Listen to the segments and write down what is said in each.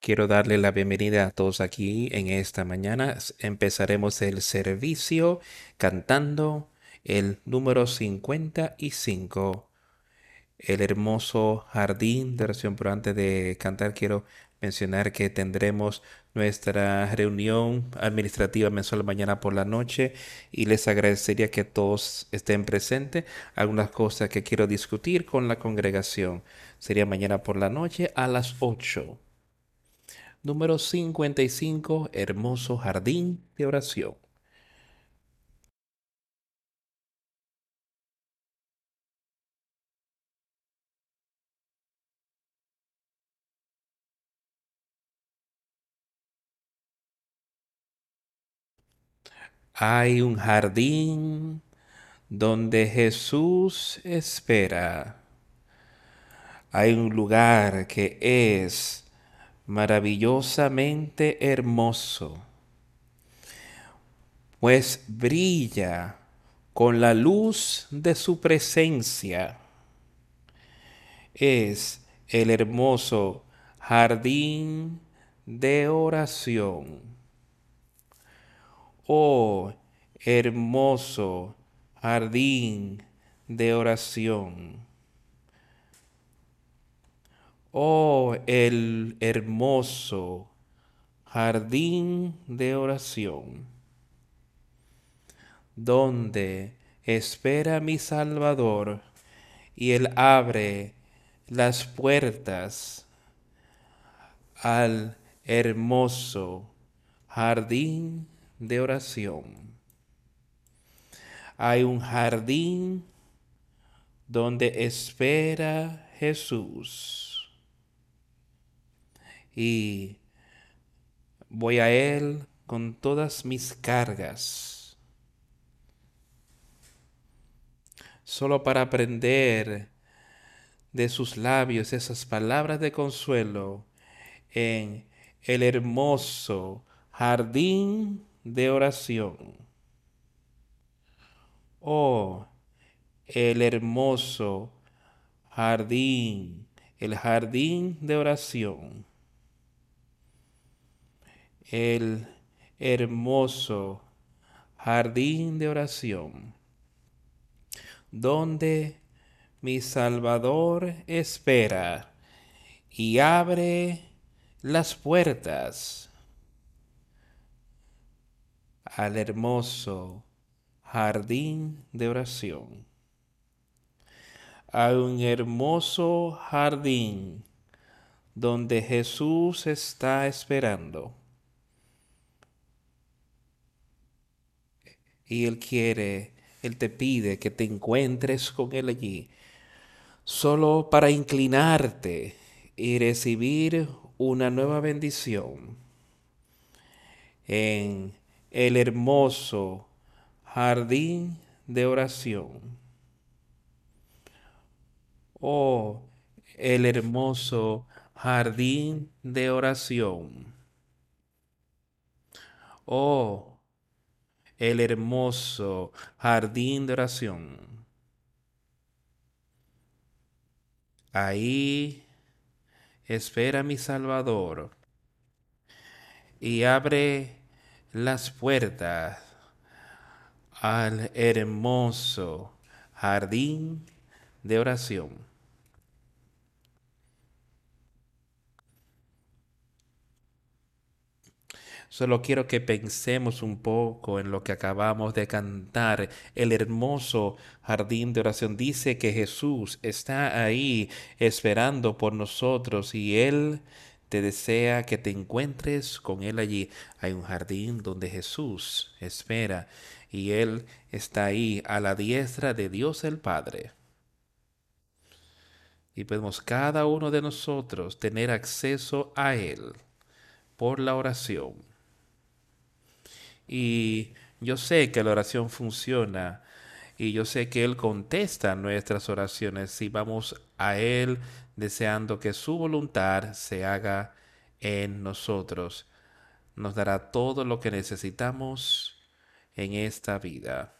Quiero darle la bienvenida a todos aquí en esta mañana. Empezaremos el servicio cantando el número 55, el hermoso jardín de oración. Pero antes de cantar, quiero mencionar que tendremos nuestra reunión administrativa mensual mañana por la noche y les agradecería que todos estén presentes. Algunas cosas que quiero discutir con la congregación sería mañana por la noche a las 8 número 55, Hermoso Jardín de Oración. Hay un jardín donde Jesús espera. Hay un lugar que es maravillosamente hermoso, pues brilla con la luz de su presencia. Es el hermoso jardín de oración. Oh, hermoso jardín de oración. Oh, el hermoso jardín de oración, donde espera mi Salvador y Él abre las puertas al hermoso jardín de oración. Hay un jardín donde espera Jesús y voy a Él con todas mis cargas, solo para aprender de sus labios esas palabras de consuelo en el hermoso jardín de oración. Oh, el hermoso jardín, el jardín de oración el hermoso jardín de oración, donde mi Salvador espera y abre las puertas al hermoso jardín de oración. A un hermoso jardín donde Jesús está esperando y Él quiere, Él te pide que te encuentres con Él allí, solo para inclinarte y recibir una nueva bendición en el hermoso jardín de oración. Oh, el hermoso jardín de oración. Oh, el hermoso jardín de oración. Ahí espera mi Salvador y abre las puertas al hermoso jardín de oración. Solo quiero que pensemos un poco en lo que acabamos de cantar. El hermoso jardín de oración dice que Jesús está ahí esperando por nosotros y Él te desea que te encuentres con Él allí. Hay un jardín donde Jesús espera y Él está ahí a la diestra de Dios el Padre. Y podemos cada uno de nosotros tener acceso a Él por la oración. Y yo sé que la oración funciona y yo sé que Él contesta nuestras oraciones si vamos a Él deseando que su voluntad se haga en nosotros. Nos dará todo lo que necesitamos en esta vida.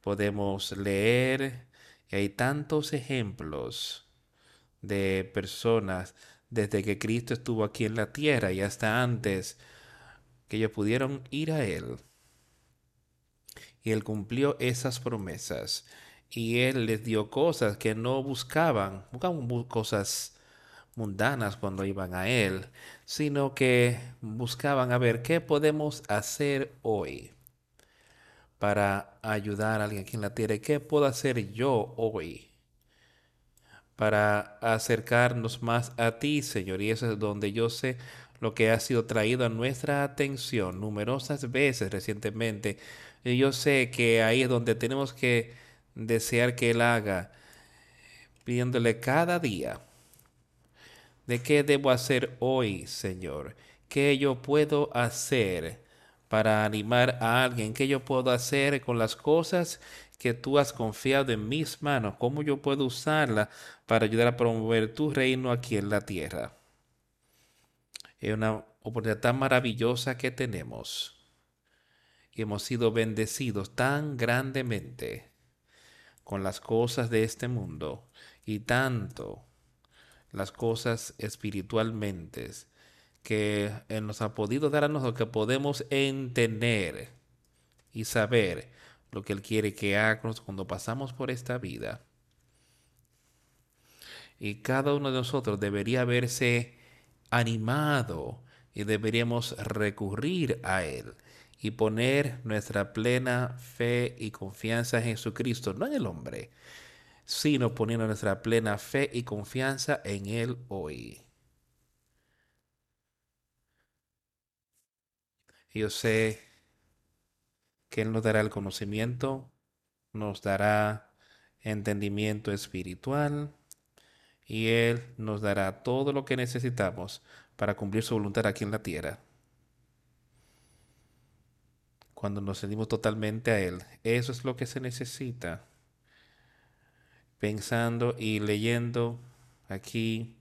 Podemos leer y hay tantos ejemplos de personas desde que Cristo estuvo aquí en la tierra y hasta antes que ellos pudieron ir a Él. Y Él cumplió esas promesas. Y Él les dio cosas que no buscaban, buscaban cosas mundanas cuando iban a Él, sino que buscaban a ver qué podemos hacer hoy para ayudar a alguien aquí en la tierra. ¿Qué puedo hacer yo hoy para acercarnos más a ti, Señor? Y eso es donde yo sé lo que ha sido traído a nuestra atención numerosas veces recientemente. Y yo sé que ahí es donde tenemos que desear que Él haga, pidiéndole cada día de qué debo hacer hoy, Señor, qué yo puedo hacer para animar a alguien, qué yo puedo hacer con las cosas que tú has confiado en mis manos, cómo yo puedo usarla para ayudar a promover tu reino aquí en la tierra. Es una oportunidad tan maravillosa que tenemos y hemos sido bendecidos tan grandemente con las cosas de este mundo y tanto las cosas espiritualmente que nos ha podido dar a nosotros, que podemos entender y saber lo que Él quiere que hagamos cuando pasamos por esta vida. Y cada uno de nosotros debería verse animado y deberíamos recurrir a Él y poner nuestra plena fe y confianza en Jesucristo, no en el hombre, sino poniendo nuestra plena fe y confianza en Él hoy. Yo sé que Él nos dará el conocimiento, nos dará entendimiento espiritual y Él nos dará todo lo que necesitamos para cumplir su voluntad aquí en la tierra. Cuando nos sentimos totalmente a Él, eso es lo que se necesita pensando y leyendo aquí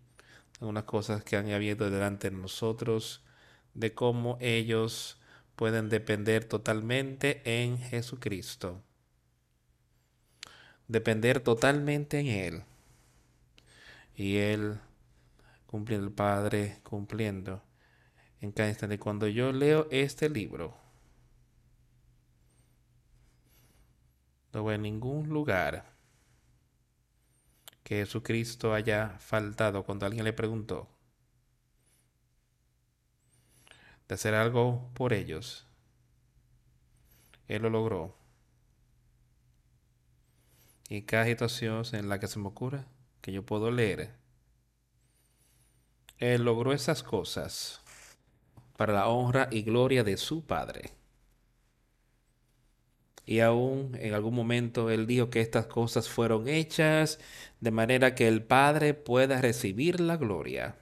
algunas cosas que han habido delante de nosotros, de cómo ellos pueden depender totalmente en Jesucristo. Depender totalmente en Él. Y Él cumpliendo el Padre, cumpliendo en cada instante. Cuando yo leo este libro, no voy a ningún lugar que Jesucristo haya faltado cuando alguien le preguntó de hacer algo por ellos. Él lo logró. Y cada situación en la que se me ocurra, que yo puedo leer, Él logró esas cosas para la honra y gloria de su Padre. Y aún en algún momento Él dijo que estas cosas fueron hechas de manera que el Padre pueda recibir la gloria.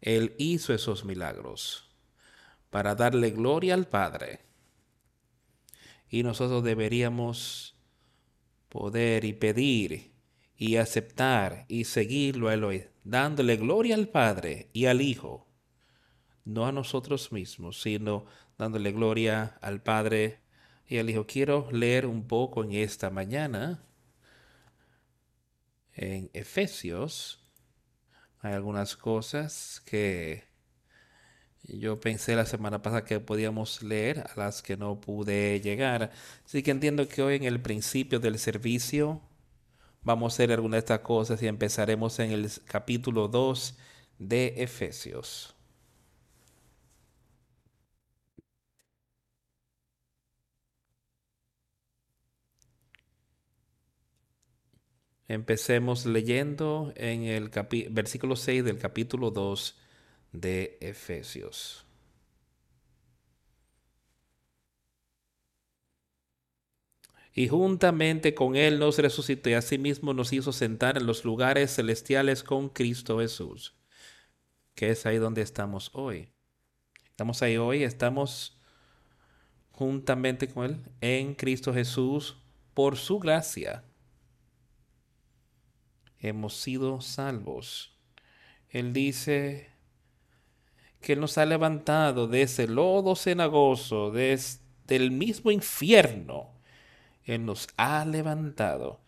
Él hizo esos milagros para darle gloria al Padre. Y nosotros deberíamos poder y pedir y aceptar y seguirlo a Él, dándole gloria al Padre y al Hijo, no a nosotros mismos, sino dándole gloria al Padre y él dijo, quiero leer un poco en esta mañana. En Efesios hay algunas cosas que yo pensé la semana pasada que podíamos leer, a las que no pude llegar. Así que entiendo que hoy en el principio del servicio vamos a hacer algunas de estas cosas y empezaremos en el capítulo 2 de Efesios. Empecemos leyendo en el versículo 6 del capítulo 2 de Efesios. Y juntamente con Él nos resucitó y asimismo nos hizo sentar en los lugares celestiales con Cristo Jesús, que es ahí donde estamos hoy. Estamos ahí hoy, estamos juntamente con Él en Cristo Jesús por su gracia hemos sido salvos. Él dice que Él nos ha levantado de ese lodo cenagoso, desde el mismo infierno. Él nos ha levantado.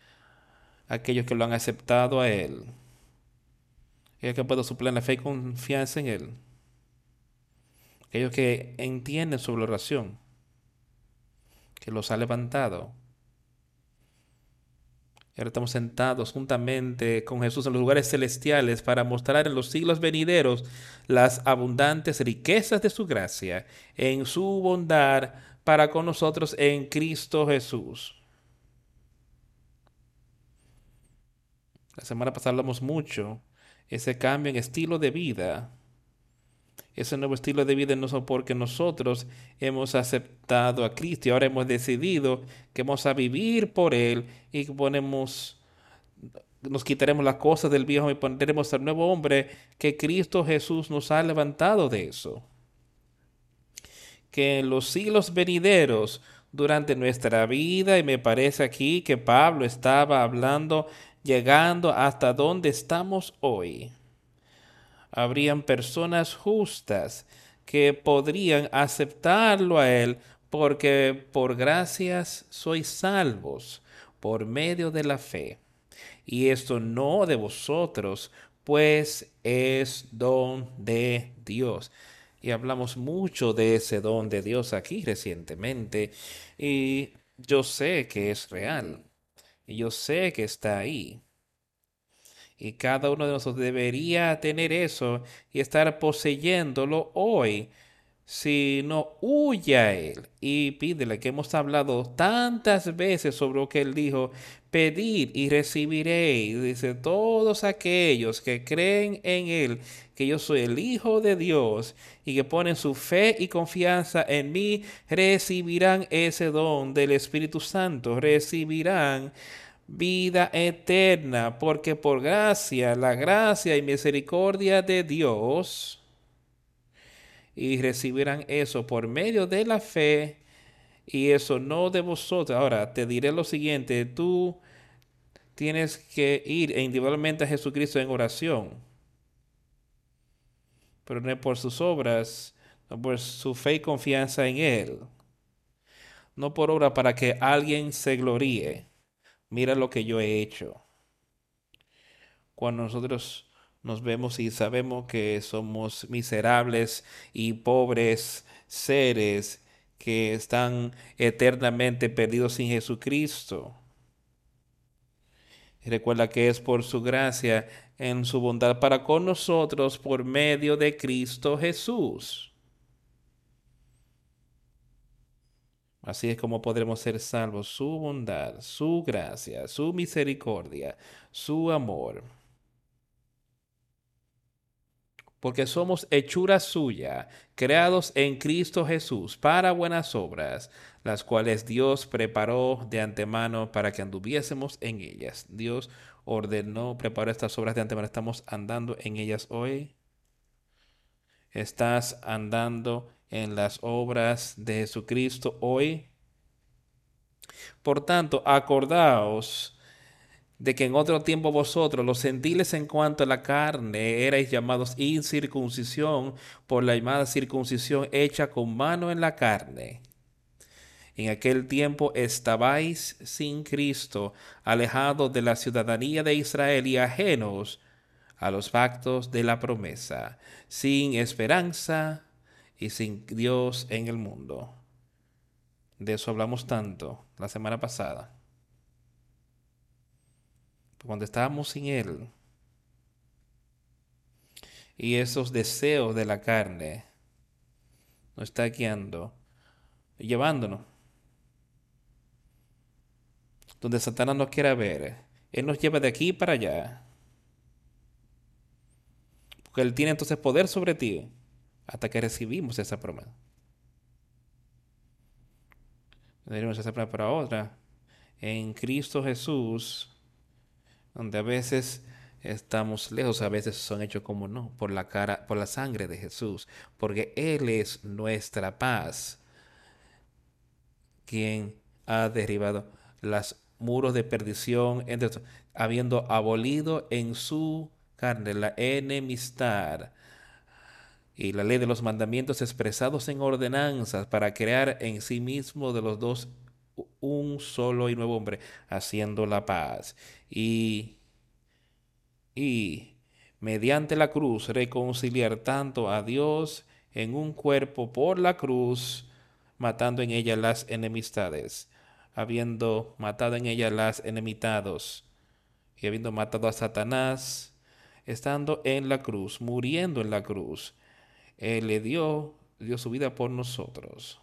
Aquellos que lo han aceptado a Él. aquellos que puedo suplir la fe y confianza en Él, aquellos que entienden la oración, que los ha levantado. Ahora estamos sentados juntamente con Jesús en los lugares celestiales para mostrar en los siglos venideros las abundantes riquezas de su gracia en su bondad para con nosotros en Cristo Jesús. La semana pasada hablamos mucho ese cambio en estilo de vida. Ese nuevo estilo de vida no es porque nosotros hemos aceptado a Cristo y ahora hemos decidido que vamos a vivir por Él y ponemos, nos quitaremos las cosas del viejo y pondremos al nuevo hombre que Cristo Jesús nos ha levantado de eso. Que en los siglos venideros, durante nuestra vida, y me parece aquí que Pablo estaba hablando llegando hasta donde estamos hoy. Habrían personas justas que podrían aceptarlo a Él porque por gracias sois salvos por medio de la fe. Y esto no de vosotros, pues es don de Dios. Y hablamos mucho de ese don de Dios aquí recientemente. Y yo sé que es real. Y yo sé que está ahí. Y cada uno de nosotros debería tener eso y estar poseyéndolo hoy. Si no huye a Él y pídele que hemos hablado tantas veces sobre lo que Él dijo, pedir y recibiréis. Dice, todos aquellos que creen en Él, que yo soy el Hijo de Dios y que ponen su fe y confianza en mí, recibirán ese don del Espíritu Santo, recibirán vida eterna, porque por gracia, la gracia y misericordia de Dios, y recibirán eso por medio de la fe, y eso no de vosotros. Ahora, te diré lo siguiente, tú tienes que ir individualmente a Jesucristo en oración, pero no por sus obras, no por su fe y confianza en Él, no por obra para que alguien se gloríe mira lo que yo he hecho. Cuando nosotros nos vemos y sabemos que somos miserables y pobres seres que están eternamente perdidos sin Jesucristo. recuerda que es por su gracia en su bondad para con nosotros por medio de Cristo Jesús. Así es como podremos ser salvos, su bondad, su gracia, su misericordia, su amor. Porque somos hechura suya, creados en Cristo Jesús para buenas obras, las cuales Dios preparó de antemano para que anduviésemos en ellas. Dios ordenó, preparó estas obras de antemano. Estamos andando en ellas hoy. Estás andando en las obras de Jesucristo hoy. Por tanto, acordaos de que en otro tiempo vosotros, los gentiles en cuanto a la carne, erais llamados incircuncisión por la llamada circuncisión hecha con mano en la carne. En aquel tiempo estabais sin Cristo, alejados de la ciudadanía de Israel y ajenos a los pactos de la promesa, sin esperanza y sin Dios en el mundo. De eso hablamos tanto la semana pasada. Cuando estábamos sin Él y esos deseos de la carne nos está guiando, llevándonos. Donde Satanás nos quiera ver, Él nos lleva de aquí para allá. Porque Él tiene entonces poder sobre ti hasta que recibimos esa promesa. Tenemos esa para otra. En Cristo Jesús, donde a veces estamos lejos, a veces son hechos como no, por la cara, por la sangre de Jesús, porque Él es nuestra paz, quien ha derribado los muros de perdición, habiendo abolido en su carne la enemistad y la ley de los mandamientos expresados en ordenanzas para crear en sí mismo de los dos un solo y nuevo hombre, haciendo la paz. Y, y mediante la cruz, reconciliar tanto a Dios en un cuerpo por la cruz, matando en ella las enemistades, habiendo matado en ella las enemitados, y habiendo matado a Satanás, estando en la cruz, muriendo en la cruz, Él le dio, dio su vida por nosotros,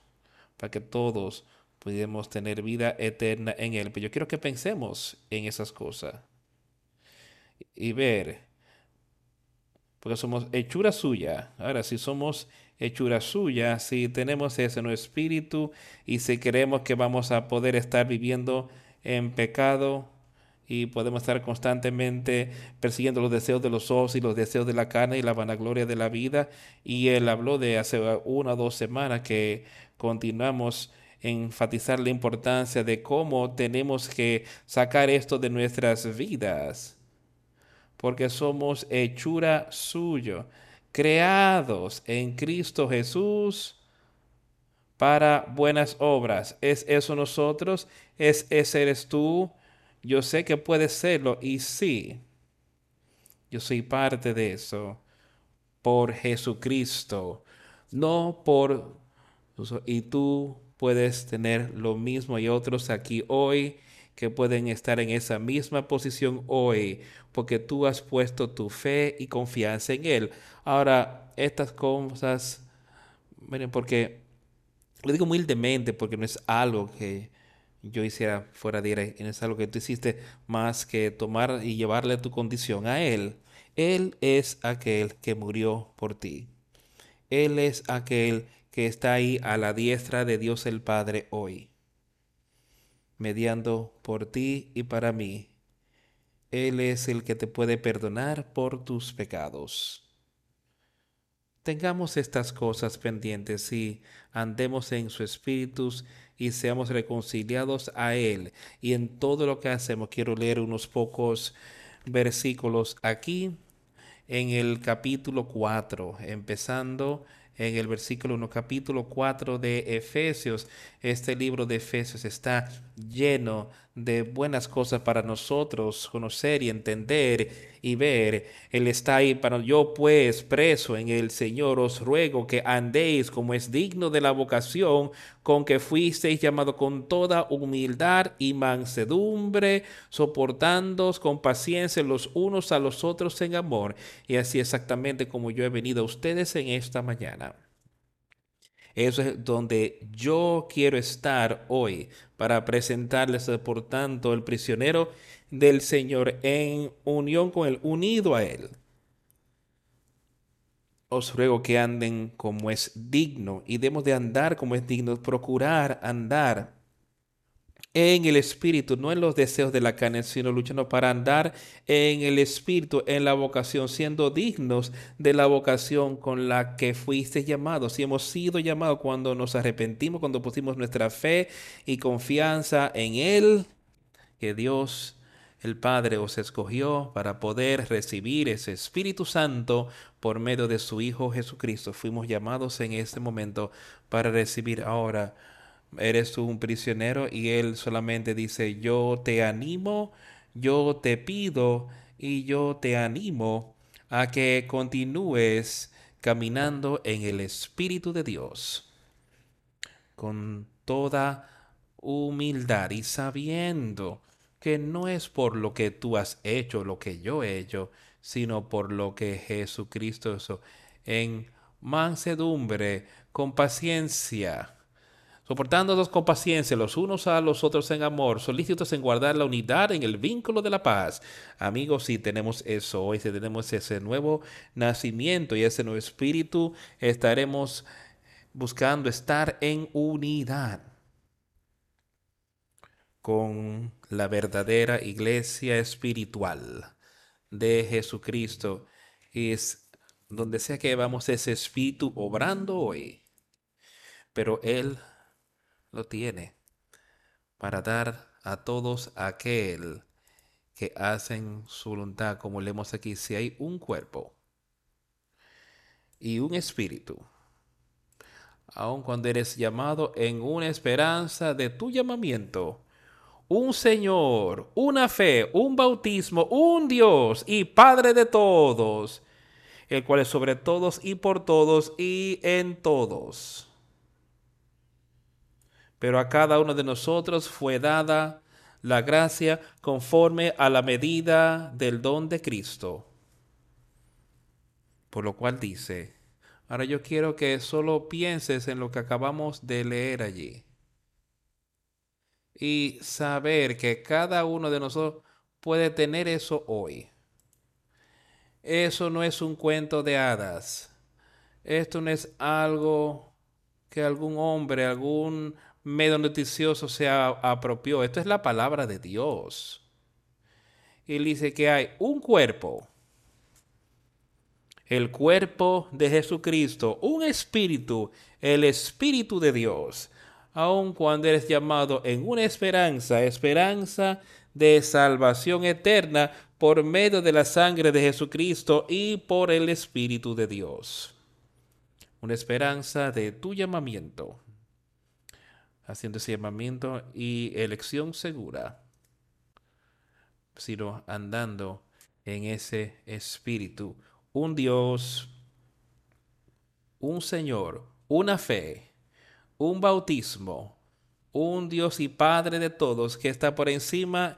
para que todos pudiéramos tener vida eterna en Él. Pero yo quiero que pensemos en esas cosas y ver, porque somos hechura suya. Ahora, si somos hechura suya, si tenemos ese nuestro espíritu y si creemos que vamos a poder estar viviendo en pecado, y podemos estar constantemente persiguiendo los deseos de los ojos y los deseos de la carne y la vanagloria de la vida. Y él habló de hace una o dos semanas que continuamos enfatizar la importancia de cómo tenemos que sacar esto de nuestras vidas, porque somos hechura suyo, creados en Cristo Jesús para buenas obras. ¿Es eso nosotros? ¿Es ese eres tú? Yo sé que puede serlo y sí, yo soy parte de eso por Jesucristo, no por... Y tú puedes tener lo mismo. y otros aquí hoy que pueden estar en esa misma posición hoy, porque tú has puesto tu fe y confianza en Él. Ahora, estas cosas, miren, porque lo digo humildemente, porque no es algo que yo hiciera fuera de aire, no es algo que tú hiciste más que tomar y llevarle tu condición a Él. Él es aquel que murió por ti. Él es aquel que está ahí a la diestra de Dios el Padre hoy, mediando por ti y para mí. Él es el que te puede perdonar por tus pecados. Tengamos estas cosas pendientes y andemos en su espíritu y seamos reconciliados a Él. Y en todo lo que hacemos, quiero leer unos pocos versículos aquí en el capítulo 4, empezando en el versículo 1, capítulo 4 de Efesios. Este libro de Efesios está lleno de buenas cosas para nosotros conocer y entender y ver. Él está ahí para yo pues preso en el Señor os ruego que andéis como es digno de la vocación con que fuisteis llamado con toda humildad y mansedumbre, soportándoos con paciencia los unos a los otros en amor. Y así exactamente como yo he venido a ustedes en esta mañana. Eso es donde yo quiero estar hoy para presentarles, por tanto, el prisionero del Señor en unión con Él, unido a Él. Os ruego que anden como es digno y debemos de andar como es digno, procurar andar en el Espíritu, no en los deseos de la carne, sino luchando para andar en el Espíritu, en la vocación, siendo dignos de la vocación con la que fuiste llamados. Y hemos sido llamados cuando nos arrepentimos, cuando pusimos nuestra fe y confianza en Él, que Dios el Padre os escogió para poder recibir ese Espíritu Santo por medio de su Hijo Jesucristo. Fuimos llamados en este momento para recibir ahora eres un prisionero y él solamente dice, yo te animo, yo te pido y yo te animo a que continúes caminando en el Espíritu de Dios con toda humildad y sabiendo que no es por lo que tú has hecho, lo que yo he hecho, sino por lo que Jesucristo hizo. En mansedumbre, con paciencia soportándonos con paciencia los unos a los otros en amor, solícitos en guardar la unidad en el vínculo de la paz. Amigos, si tenemos eso hoy, si tenemos ese nuevo nacimiento y ese nuevo espíritu, estaremos buscando estar en unidad con la verdadera iglesia espiritual de Jesucristo. Es donde sea que vamos ese espíritu obrando hoy. Pero Él lo tiene para dar a todos aquel que hacen su voluntad, como leemos aquí, si hay un cuerpo y un espíritu, aun cuando eres llamado en una esperanza de tu llamamiento, un Señor, una fe, un bautismo, un Dios y Padre de todos, el cual es sobre todos y por todos y en todos. Pero a cada uno de nosotros fue dada la gracia conforme a la medida del don de Cristo. Por lo cual dice, ahora yo quiero que solo pienses en lo que acabamos de leer allí. Y saber que cada uno de nosotros puede tener eso hoy. Eso no es un cuento de hadas. Esto no es algo que algún hombre, algún medio noticioso se apropió. Esto es la palabra de Dios. Él dice que hay un cuerpo, el cuerpo de Jesucristo, un espíritu, el espíritu de Dios, aun cuando eres llamado en una esperanza, esperanza de salvación eterna por medio de la sangre de Jesucristo y por el Espíritu de Dios. Una esperanza de tu llamamiento haciendo ese llamamiento y elección segura, sino andando en ese espíritu. Un Dios, un Señor, una fe, un bautismo, un Dios y Padre de todos que está por encima,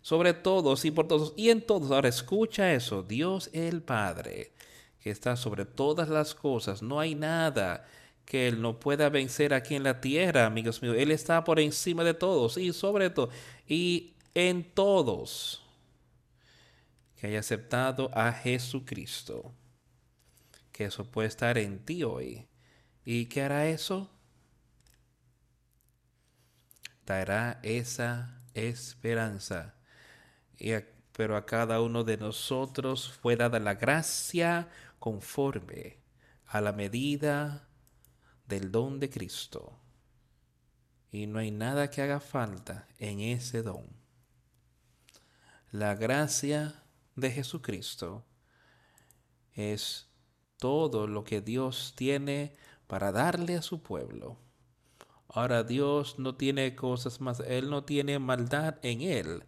sobre todos y por todos y en todos. Ahora escucha eso, Dios el Padre, que está sobre todas las cosas. No hay nada que Él no pueda vencer aquí en la tierra, amigos míos. Él está por encima de todos y sobre todo y en todos que haya aceptado a Jesucristo. Que eso puede estar en ti hoy. ¿Y qué hará eso? Dará esa esperanza. pero a cada uno de nosotros fue dada la gracia conforme a la medida del don de Cristo. Y no hay nada que haga falta en ese don. La gracia de Jesucristo es todo lo que Dios tiene para darle a su pueblo. Ahora Dios no tiene cosas más, Él no tiene maldad en Él.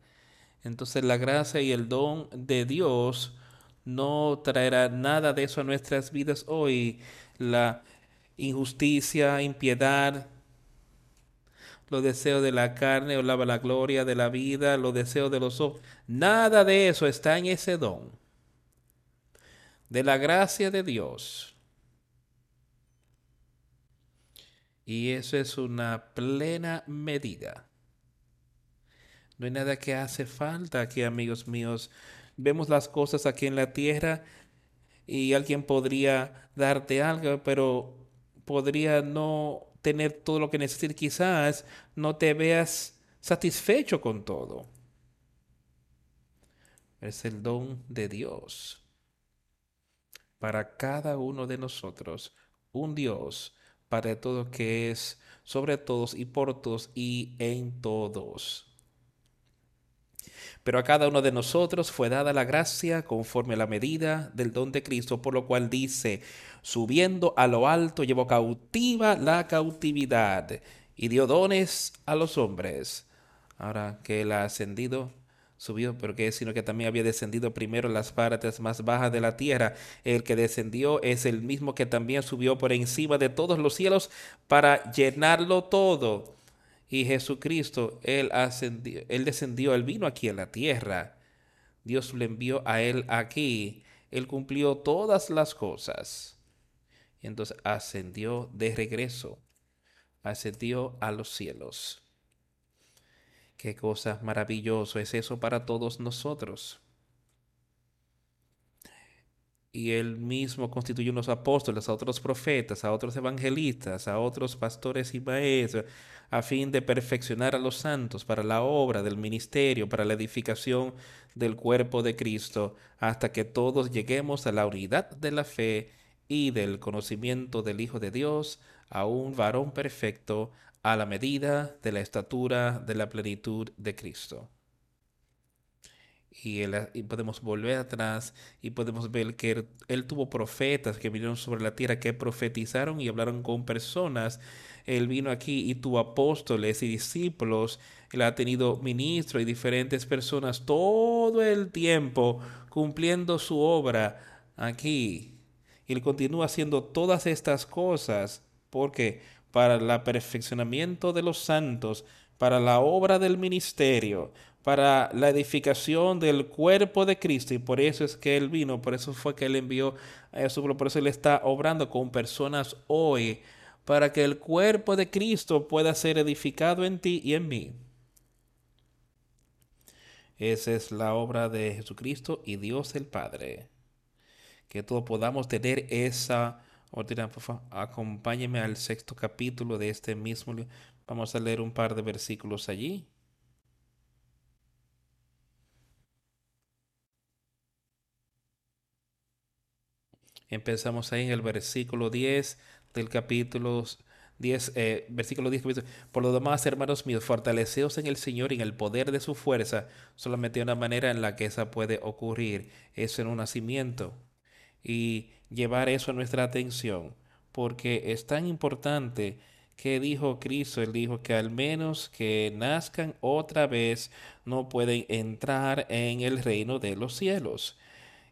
Entonces la gracia y el don de Dios no traerá nada de eso a nuestras vidas hoy. La, injusticia, impiedad, los deseos de la carne o la gloria de la vida, los deseos de los ojos. Nada de eso está en ese don de la gracia de Dios. Y eso es una plena medida. No hay nada que hace falta aquí, amigos míos. Vemos las cosas aquí en la tierra y alguien podría darte algo, pero podría no tener todo lo que necesitas. Quizás no te veas satisfecho con todo. Es el don de Dios para cada uno de nosotros. Un Dios para todo que es sobre todos y por todos y en todos. Pero a cada uno de nosotros fue dada la gracia conforme a la medida del don de Cristo, por lo cual dice, subiendo a lo alto, llevó cautiva la cautividad y dio dones a los hombres. Ahora que él ha ascendido, subió, pero que sino que también había descendido primero en las partes más bajas de la tierra. El que descendió es el mismo que también subió por encima de todos los cielos para llenarlo todo. Y Jesucristo, él, ascendió, él descendió, él vino aquí a la tierra. Dios le envió a él aquí. Él cumplió todas las cosas. Y entonces ascendió de regreso, ascendió a los cielos. Qué cosa maravilloso es eso para todos nosotros. Y él mismo constituyó unos apóstoles, a otros profetas, a otros evangelistas, a otros pastores y maestros, a fin de perfeccionar a los santos para la obra del ministerio, para la edificación del cuerpo de Cristo, hasta que todos lleguemos a la unidad de la fe y del conocimiento del Hijo de Dios, a un varón perfecto, a la medida de la estatura de la plenitud de Cristo. y, podemos volver atrás y podemos ver que él, tuvo profetas que vinieron sobre la tierra, que profetizaron y hablaron con personas. Él vino aquí y tuvo apóstoles y discípulos. Él ha tenido ministros y diferentes personas todo el tiempo cumpliendo su obra aquí. Y él continúa haciendo todas estas cosas porque para el perfeccionamiento de los santos, para la obra del ministerio, para la edificación del cuerpo de Cristo. Y por eso es que Él vino, por eso fue que Él envió a su por eso Él está obrando con personas hoy, para que el cuerpo de Cristo pueda ser edificado en ti y en mí. Esa es la obra de Jesucristo y Dios el Padre. Que todos podamos tener esa Acompáñeme al sexto capítulo de este mismo libro. Vamos a leer un par de versículos allí. Empezamos ahí en el versículo 10 del capítulo 10, eh, versículo 10. Por lo demás, hermanos míos, fortaleceos en el Señor y en el poder de su fuerza. Solamente una manera en la que esa puede ocurrir es en un nacimiento. Y llevar eso a nuestra atención, porque es tan importante que dijo Cristo, él dijo que al menos que nazcan otra vez no pueden entrar en el reino de los cielos.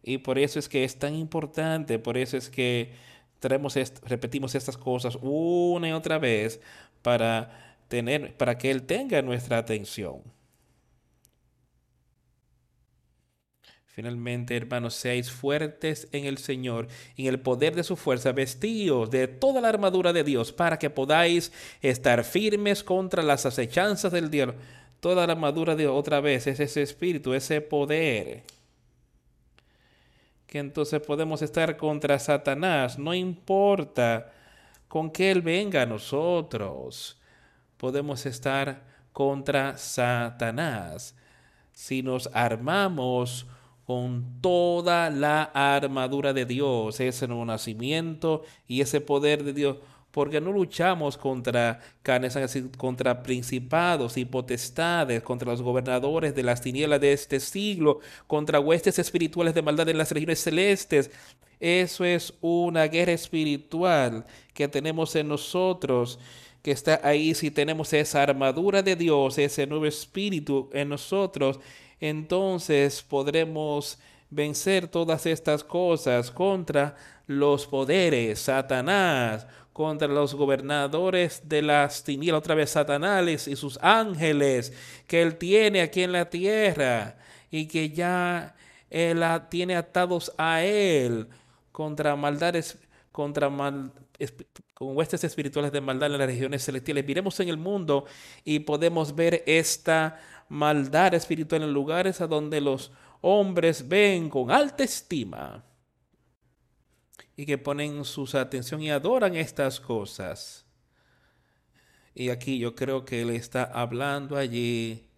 Y por eso es que es tan importante, por eso es que repetimos estas cosas una y otra vez para tener para que él tenga nuestra atención. Finalmente, hermanos, seáis fuertes en el Señor en el poder de su fuerza, vestidos de toda la armadura de Dios, para que podáis estar firmes contra las acechanzas del diablo. Toda la armadura de otra vez, es ese espíritu, ese poder. Entonces podemos estar contra Satanás, no importa con que Él venga a nosotros. Podemos estar contra Satanás si nos armamos con toda la armadura de Dios, ese nacimiento y ese poder de Dios, porque no luchamos contra contra principados y potestades, contra los gobernadores de las tinieblas de este siglo, contra huestes espirituales de maldad en las regiones celestes. Eso es una guerra espiritual que tenemos en nosotros que está ahí si tenemos esa armadura de Dios, ese nuevo espíritu en nosotros, entonces podremos vencer todas estas cosas contra los poderes, Satanás, contra los gobernadores de las tinieblas, otra vez Satanás y sus ángeles que él tiene aquí en la tierra y que ya él tiene atados a él contra maldades, contra mal, con huestes espirituales de maldad en las regiones celestiales. Miremos en el mundo y podemos ver esta maldad espiritual en lugares a donde los hombres ven con alta estima y que ponen su atención y adoran estas cosas. Y aquí yo creo que él está hablando allí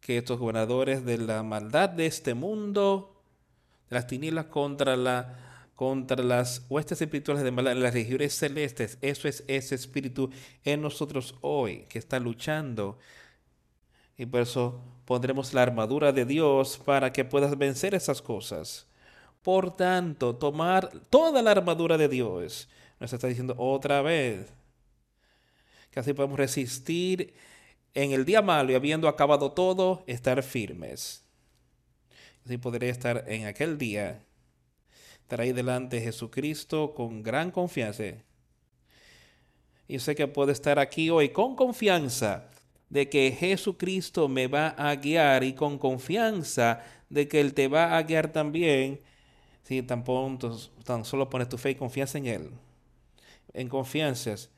que estos gobernadores de la maldad de este mundo, de las tinieblas contra la contra las huestes espirituales de maldad las regiones celestes, eso es ese espíritu en nosotros hoy que está luchando y por eso pondremos la armadura de Dios para que puedas vencer esas cosas. Por tanto, tomar toda la armadura de Dios. Nos está diciendo otra vez que así podemos resistir en el día malo y habiendo acabado todo, estar firmes. Así podré estar en aquel día, estar ahí delante de Jesucristo con gran confianza. Y sé que puedo estar aquí hoy con confianza de que Jesucristo me va a guiar y con confianza de que Él te va a guiar también, si tan, tan solo pones tu fe y confianza en Él, en confianzas,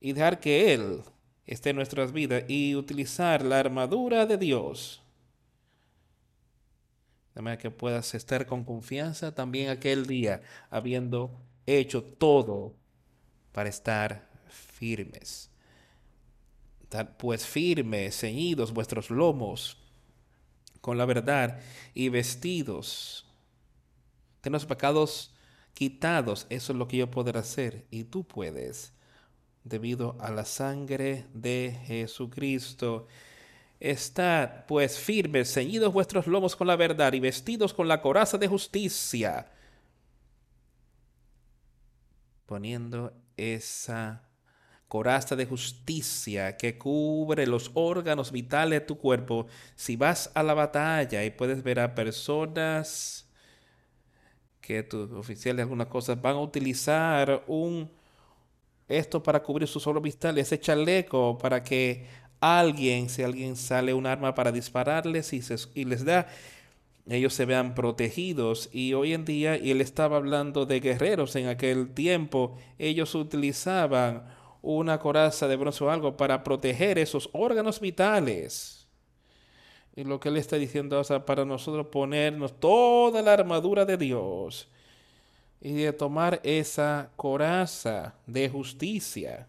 y dejar que Él esté en nuestras vidas y utilizar la armadura de Dios. De manera que puedas estar con confianza también aquel día, habiendo hecho todo para estar firmes pues firmes, ceñidos vuestros lomos con la verdad y vestidos. Ten los pecados quitados, eso es lo que yo podré hacer y tú puedes, debido a la sangre de Jesucristo. Estad pues firmes, ceñidos vuestros lomos con la verdad y vestidos con la coraza de justicia, poniendo esa coraza de justicia que cubre los órganos vitales de tu cuerpo. Si vas a la batalla y puedes ver a personas que tus oficiales algunas cosas van a utilizar un esto para cubrir sus órganos vitales, ese chaleco para que alguien, si alguien sale un arma para dispararles y, y les da ellos se vean protegidos. Y hoy en día, y él estaba hablando de guerreros en aquel tiempo, ellos utilizaban una coraza de bronce o algo para proteger esos órganos vitales. Y lo que él está diciendo es para nosotros ponernos toda la armadura de Dios y de tomar esa coraza de justicia.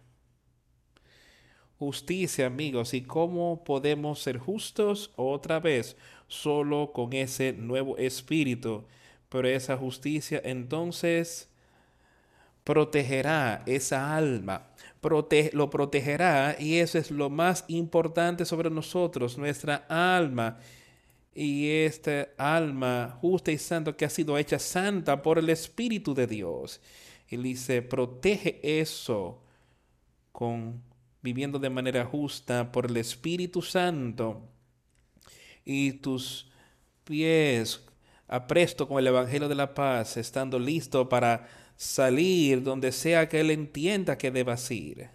Justicia, amigos, ¿y cómo podemos ser justos? Otra vez, solo con ese nuevo espíritu. Pero esa justicia entonces protegerá esa alma, lo protegerá y eso es lo más importante sobre nosotros, nuestra alma. Y esta alma justa y santa que ha sido hecha santa por el Espíritu de Dios. Y dice, protege eso con viviendo de manera justa por el Espíritu Santo y tus pies apresto con el Evangelio de la paz, estando listo para salir donde sea que Él entienda que debas ir.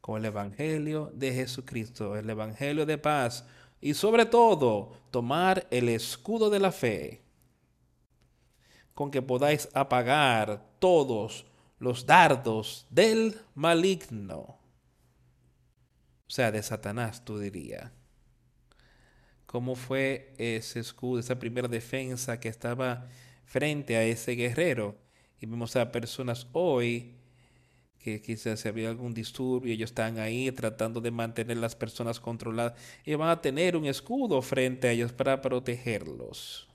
Con el Evangelio de Jesucristo, el Evangelio de paz y sobre todo tomar el escudo de la fe con que podáis apagar todos los dardos del maligno. O sea, de Satanás, tú dirías cómo fue ese escudo, esa primera defensa que estaba frente a ese guerrero. Y vemos a personas hoy que quizás si había algún disturbio, ellos están ahí tratando de mantener las personas controladas y van a tener un escudo frente a ellos para protegerlos.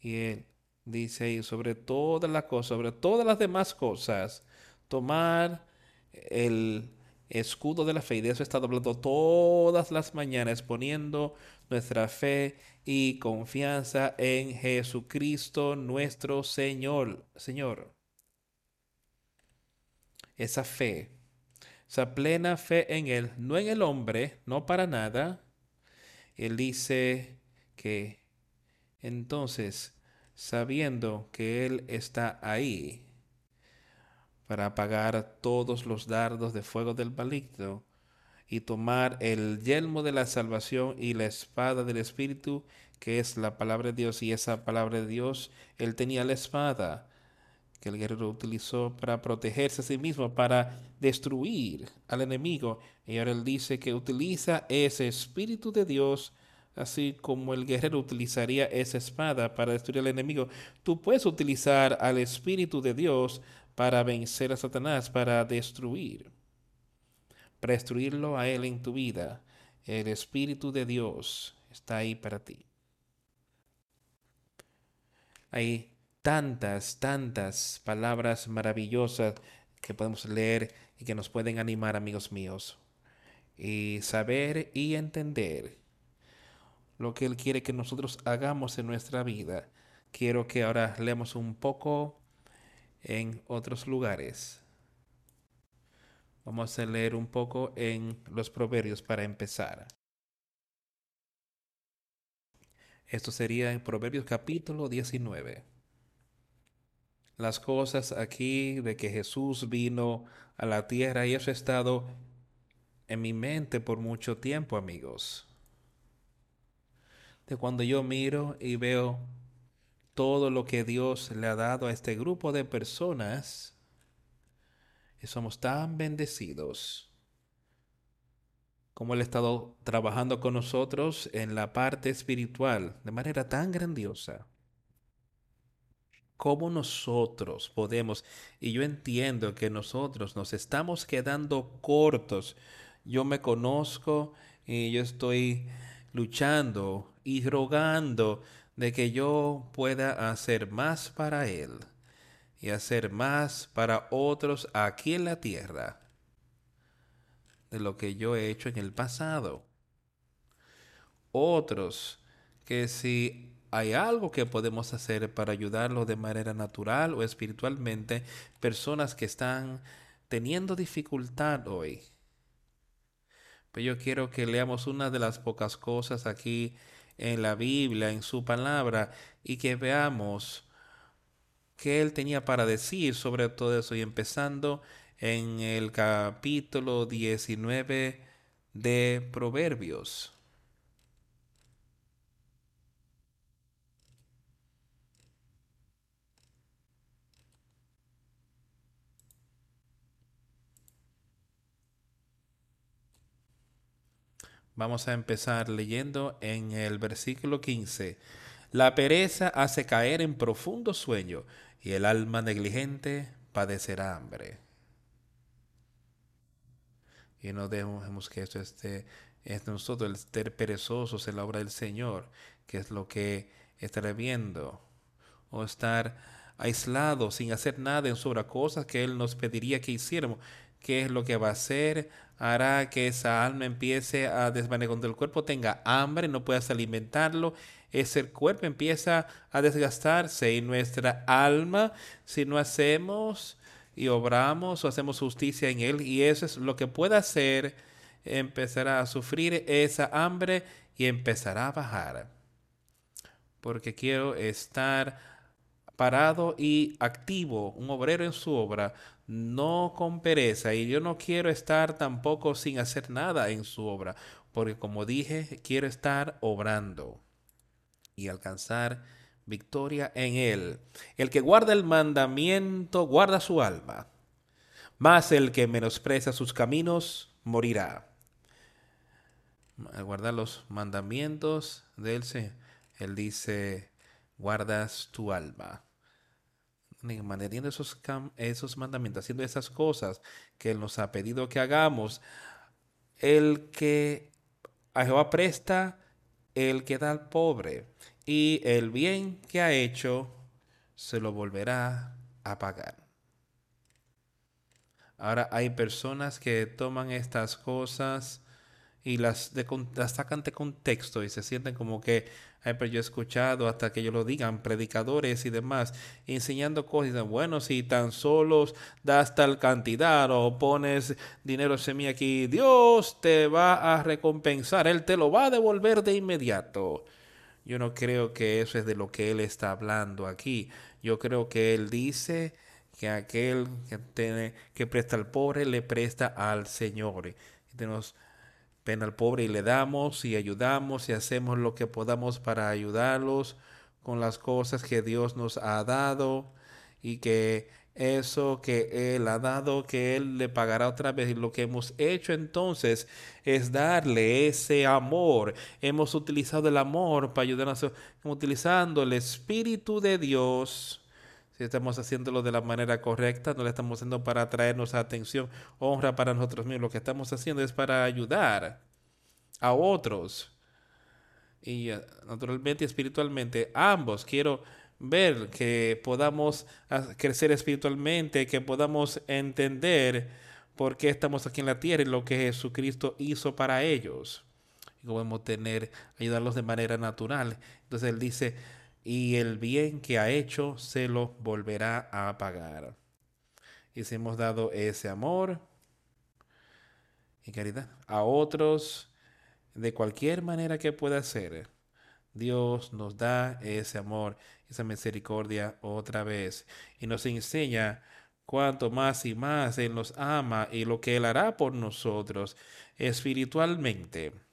Y él dice ahí sobre todas las cosas, sobre todas las demás cosas, tomar el escudo de la fe. Y de eso está hablando todas las mañanas, poniendo nuestra fe y confianza en Jesucristo nuestro Señor. Señor. Esa fe, esa plena fe en Él, no en el hombre, no para nada. Él dice que entonces, sabiendo que Él está ahí, para apagar todos los dardos de fuego del maligno y tomar el yelmo de la salvación y la espada del Espíritu, que es la palabra de Dios. Y esa palabra de Dios, él tenía la espada que el guerrero utilizó para protegerse a sí mismo, para destruir al enemigo. Y ahora él dice que utiliza ese Espíritu de Dios así como el guerrero utilizaría esa espada para destruir al enemigo, tú puedes utilizar al Espíritu de Dios para vencer a Satanás, para destruir, para destruirlo a él en tu vida. El Espíritu de Dios está ahí para ti. Hay tantas, tantas palabras maravillosas que podemos leer y que nos pueden animar, amigos míos. Y saber y entender lo que Él quiere que nosotros hagamos en nuestra vida. Quiero que ahora leamos un poco en otros lugares. Vamos a leer un poco en los proverbios para empezar. Esto sería en Proverbios capítulo 19. Las cosas aquí de que Jesús vino a la tierra y eso ha estado en mi mente por mucho tiempo, amigos. De cuando yo miro y veo todo lo que Dios le ha dado a este grupo de personas somos tan bendecidos como Él ha estado trabajando con nosotros en la parte espiritual de manera tan grandiosa. ¿Cómo nosotros podemos, y yo entiendo que nosotros nos estamos quedando cortos, yo me conozco y yo estoy luchando y rogando de que yo pueda hacer más para Él y hacer más para otros aquí en la tierra. de lo que yo he hecho en el pasado. Otros que si hay algo que podemos hacer para ayudarlos de manera natural o espiritualmente, personas que están teniendo dificultad hoy. Pero yo quiero que leamos una de las pocas cosas aquí en la Biblia, en su palabra, y que veamos qué él tenía para decir sobre todo eso. Y empezando en el capítulo 19 de Proverbios. Vamos a empezar leyendo en el versículo 15. La pereza hace caer en profundo sueño y el alma negligente padecerá hambre. Y no dejemos que esto esté en nosotros, el ser perezosos en la obra del Señor, que es lo que estaré viendo, o estar aislado sin hacer nada en sobre cosas que Él nos pediría que hiciéramos. ¿Qué es lo que va a hacer? Hará que esa alma empiece a desvanecer. Cuando el cuerpo tenga hambre, no puedas alimentarlo, ese cuerpo empieza a desgastarse y nuestra alma, si no hacemos y obramos o hacemos justicia en él, y eso es lo que puede hacer, empezará a sufrir esa hambre y empezará a bajar. Porque quiero estar parado y activo, un obrero en su obra, no con pereza. Y yo no quiero estar tampoco sin hacer nada en su obra, porque como dije, quiero estar obrando y alcanzar victoria en él. El que guarda el mandamiento guarda su alma, mas el que menosprecia sus caminos morirá. Al guardar los mandamientos de él, él dice, guardas tu alma. Manteniendo esos, esos mandamientos, haciendo esas cosas que Él nos ha pedido que hagamos, el que a Jehová presta, el que da al pobre, y el bien que ha hecho se lo volverá a pagar. Ahora hay personas que toman estas cosas y las, de, las sacan de contexto y se sienten como que, pero yo he escuchado hasta que ellos lo digan, predicadores y demás, enseñando cosas, bueno, si tan solo das tal cantidad o pones dinero semilla aquí, Dios te va a recompensar, Él te lo va a devolver de inmediato. Yo no creo que eso es de lo que Él está hablando aquí. Yo creo que Él dice que aquel que, presta al pobre le presta al Señor. Tenemos pena al pobre y le damos y ayudamos y hacemos lo que podamos para ayudarlos con las cosas que Dios nos ha dado y que eso que Él ha dado, que Él le pagará otra vez. Y lo que hemos hecho entonces es darle ese amor. Hemos utilizado el amor para ayudarnos, utilizando el Espíritu de Dios. Si estamos haciéndolo de la manera correcta, no lo estamos haciendo para traernos atención, honra para nosotros mismos. Lo que estamos haciendo es para ayudar a otros. Y eh, naturalmente, espiritualmente, ambos. Quiero ver que podamos crecer espiritualmente, que podamos entender por qué estamos aquí en la tierra y lo que Jesucristo hizo para ellos. Y podemos tener, ayudarlos de manera natural. Entonces Él dice, y el bien que ha hecho se lo volverá a pagar. Y si hemos dado ese amor y caridad a otros de cualquier manera que pueda ser, Dios nos da ese amor, esa misericordia otra vez y nos enseña cuánto más y más Él nos ama y lo que Él hará por nosotros espiritualmente.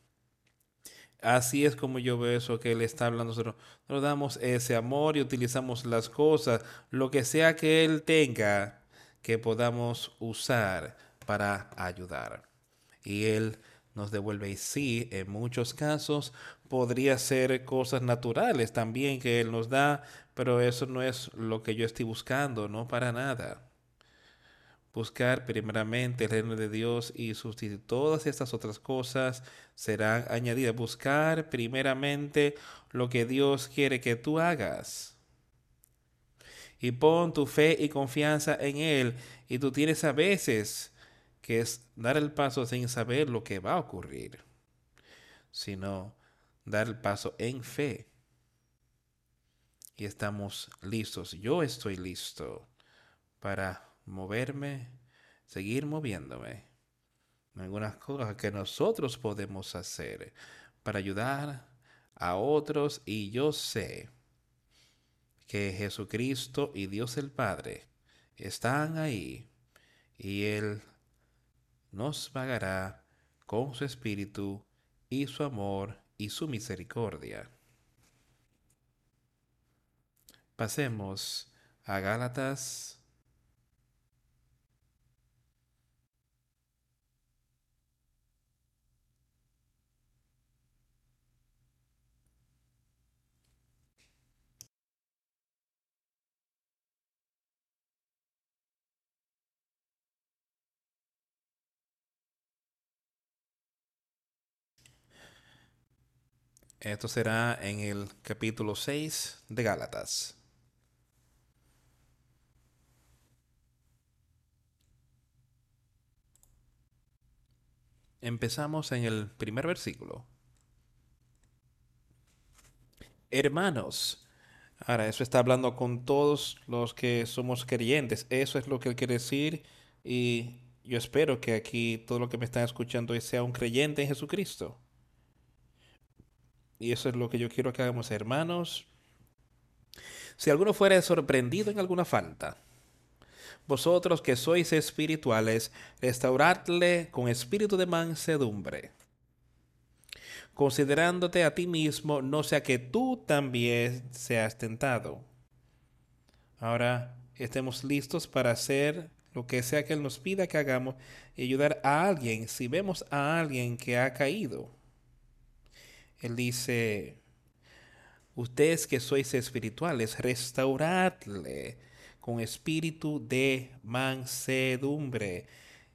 Así es como yo veo eso que Él está hablando. Nosotros nos damos ese amor y utilizamos las cosas, lo que sea que Él tenga, que podamos usar para ayudar. Y Él nos devuelve. Y sí, en muchos casos podría ser cosas naturales también que Él nos da, pero eso no es lo que yo estoy buscando, no para nada buscar primeramente el reino de Dios y sustituir todas estas otras cosas serán añadidas. Buscar primeramente lo que Dios quiere que tú hagas. Y pon tu fe y confianza en Él. Y tú tienes a veces que es dar el paso sin saber lo que va a ocurrir, sino dar el paso en fe. Y estamos listos. Yo estoy listo para moverme, seguir moviéndome. Algunas cosas que nosotros podemos hacer para ayudar a otros y yo sé que Jesucristo y Dios el Padre están ahí y Él nos pagará con su espíritu y su amor y su misericordia. Pasemos a Gálatas Esto será en el capítulo 6 de Gálatas. Empezamos en el primer versículo. Hermanos, ahora eso está hablando con todos los que somos creyentes. Eso es lo que él quiere decir y yo espero que aquí todo lo que me están escuchando sea un creyente en Jesucristo. Y eso es lo que yo quiero que hagamos, hermanos. Si alguno fuera sorprendido en alguna falta, vosotros que sois espirituales, restauradle con espíritu de mansedumbre, considerándote a ti mismo, no sea que tú también seas tentado. Ahora estemos listos para hacer lo que sea que Él nos pida que hagamos y ayudar a alguien si vemos a alguien que ha caído él dice, ustedes que sois espirituales, restauradle con espíritu de mansedumbre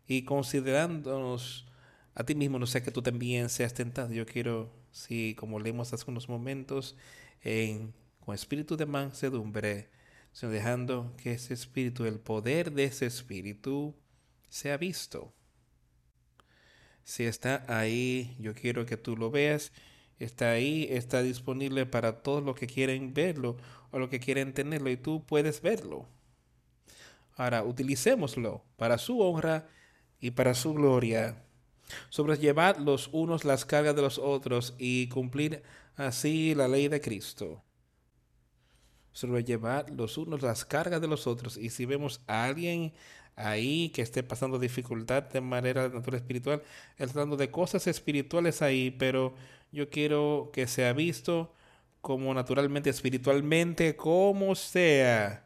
y considerándonos a ti mismo, no sea que tú también seas tentado. Yo quiero, sí, como leemos hace unos momentos, en, con espíritu de mansedumbre, sino dejando que ese espíritu, el poder de ese espíritu, sea visto. Si está ahí, yo quiero que tú lo veas está ahí, está disponible para todos los que quieren verlo o los que quieren tenerlo y tú puedes verlo. Ahora, utilicémoslo para su honra y para su gloria. Sobrellevar los unos las cargas de los otros y cumplir así la ley de Cristo. Sobrellevar los unos las cargas de los otros. Y si vemos a alguien ahí que esté pasando dificultad de manera de natura espiritual, hablando de cosas espirituales ahí, pero yo quiero que sea visto como naturalmente, espiritualmente, como sea.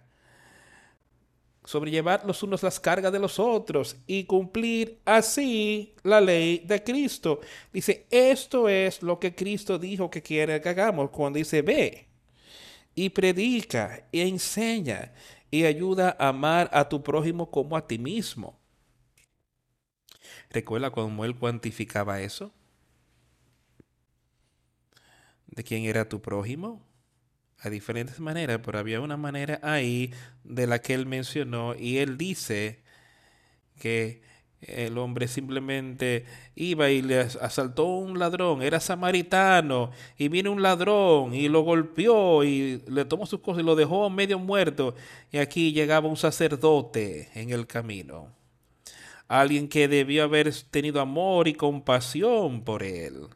Sobrellevar los unos las cargas de los otros y cumplir así la ley de Cristo. Dice, esto es lo que Cristo dijo que quiere que hagamos cuando dice, ve y predica y enseña y ayuda a amar a tu prójimo como a ti mismo. ¿Recuerda cómo él cuantificaba eso? de quién era tu prójimo a diferentes maneras, pero había una manera ahí de la que él mencionó y él dice que el hombre simplemente iba y le asaltó un ladrón, era samaritano, y vino un ladrón y lo golpeó y le tomó sus cosas y lo dejó medio muerto. Y aquí llegaba un sacerdote en el camino, alguien que debió haber tenido amor y compasión por él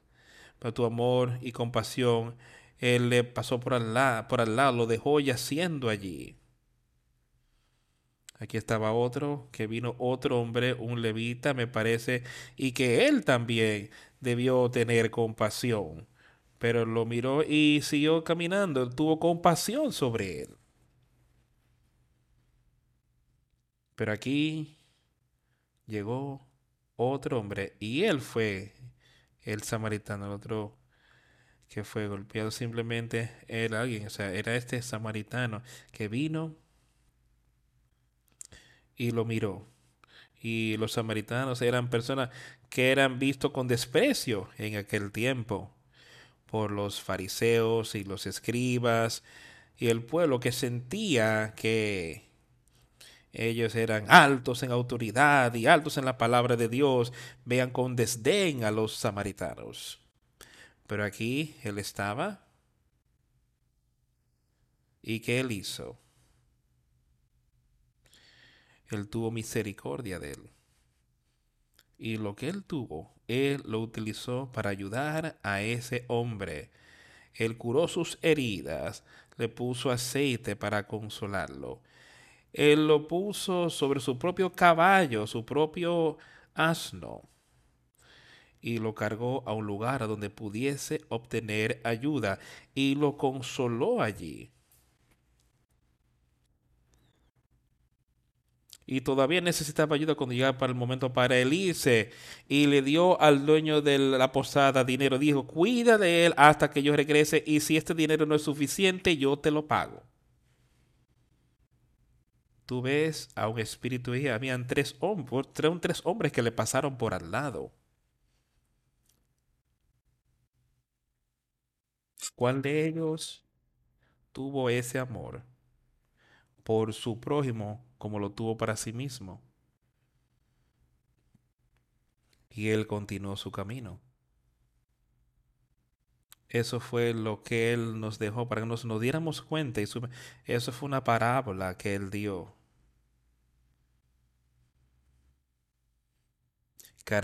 tu amor y compasión, Él le pasó por al, lado, por al lado, lo dejó yaciendo allí. Aquí estaba otro, que vino otro hombre, un levita, me parece, y que él también debió tener compasión. Pero lo miró y siguió caminando, tuvo compasión sobre él. Pero aquí llegó otro hombre y él fue el samaritano, el otro que fue golpeado simplemente era alguien, o sea, era este samaritano que vino y lo miró. Y los samaritanos eran personas que eran vistos con desprecio en aquel tiempo por los fariseos y los escribas y el pueblo que sentía que ellos eran altos en autoridad y altos en la palabra de Dios, vean con desdén a los samaritanos. Pero aquí él estaba. ¿Y qué él hizo? Él tuvo misericordia de él. Y lo que él tuvo, él lo utilizó para ayudar a ese hombre. Él curó sus heridas, le puso aceite para consolarlo él lo puso sobre su propio caballo, su propio asno, y lo cargó a un lugar donde pudiese obtener ayuda, y lo consoló allí. Y todavía necesitaba ayuda cuando llegaba para el momento para él irse. Y le dio al dueño de la posada dinero. Dijo, cuida de él hasta que yo regrese y si este dinero no es suficiente, yo te lo pago tú ves a un espíritu y habían tres hombres, tres hombres que le pasaron por al lado. ¿Cuál de ellos tuvo ese amor por su prójimo como lo tuvo para sí mismo? Y él continuó su camino. Eso fue lo que Él nos dejó para que nos, diéramos cuenta. Y eso fue una parábola que Él dio.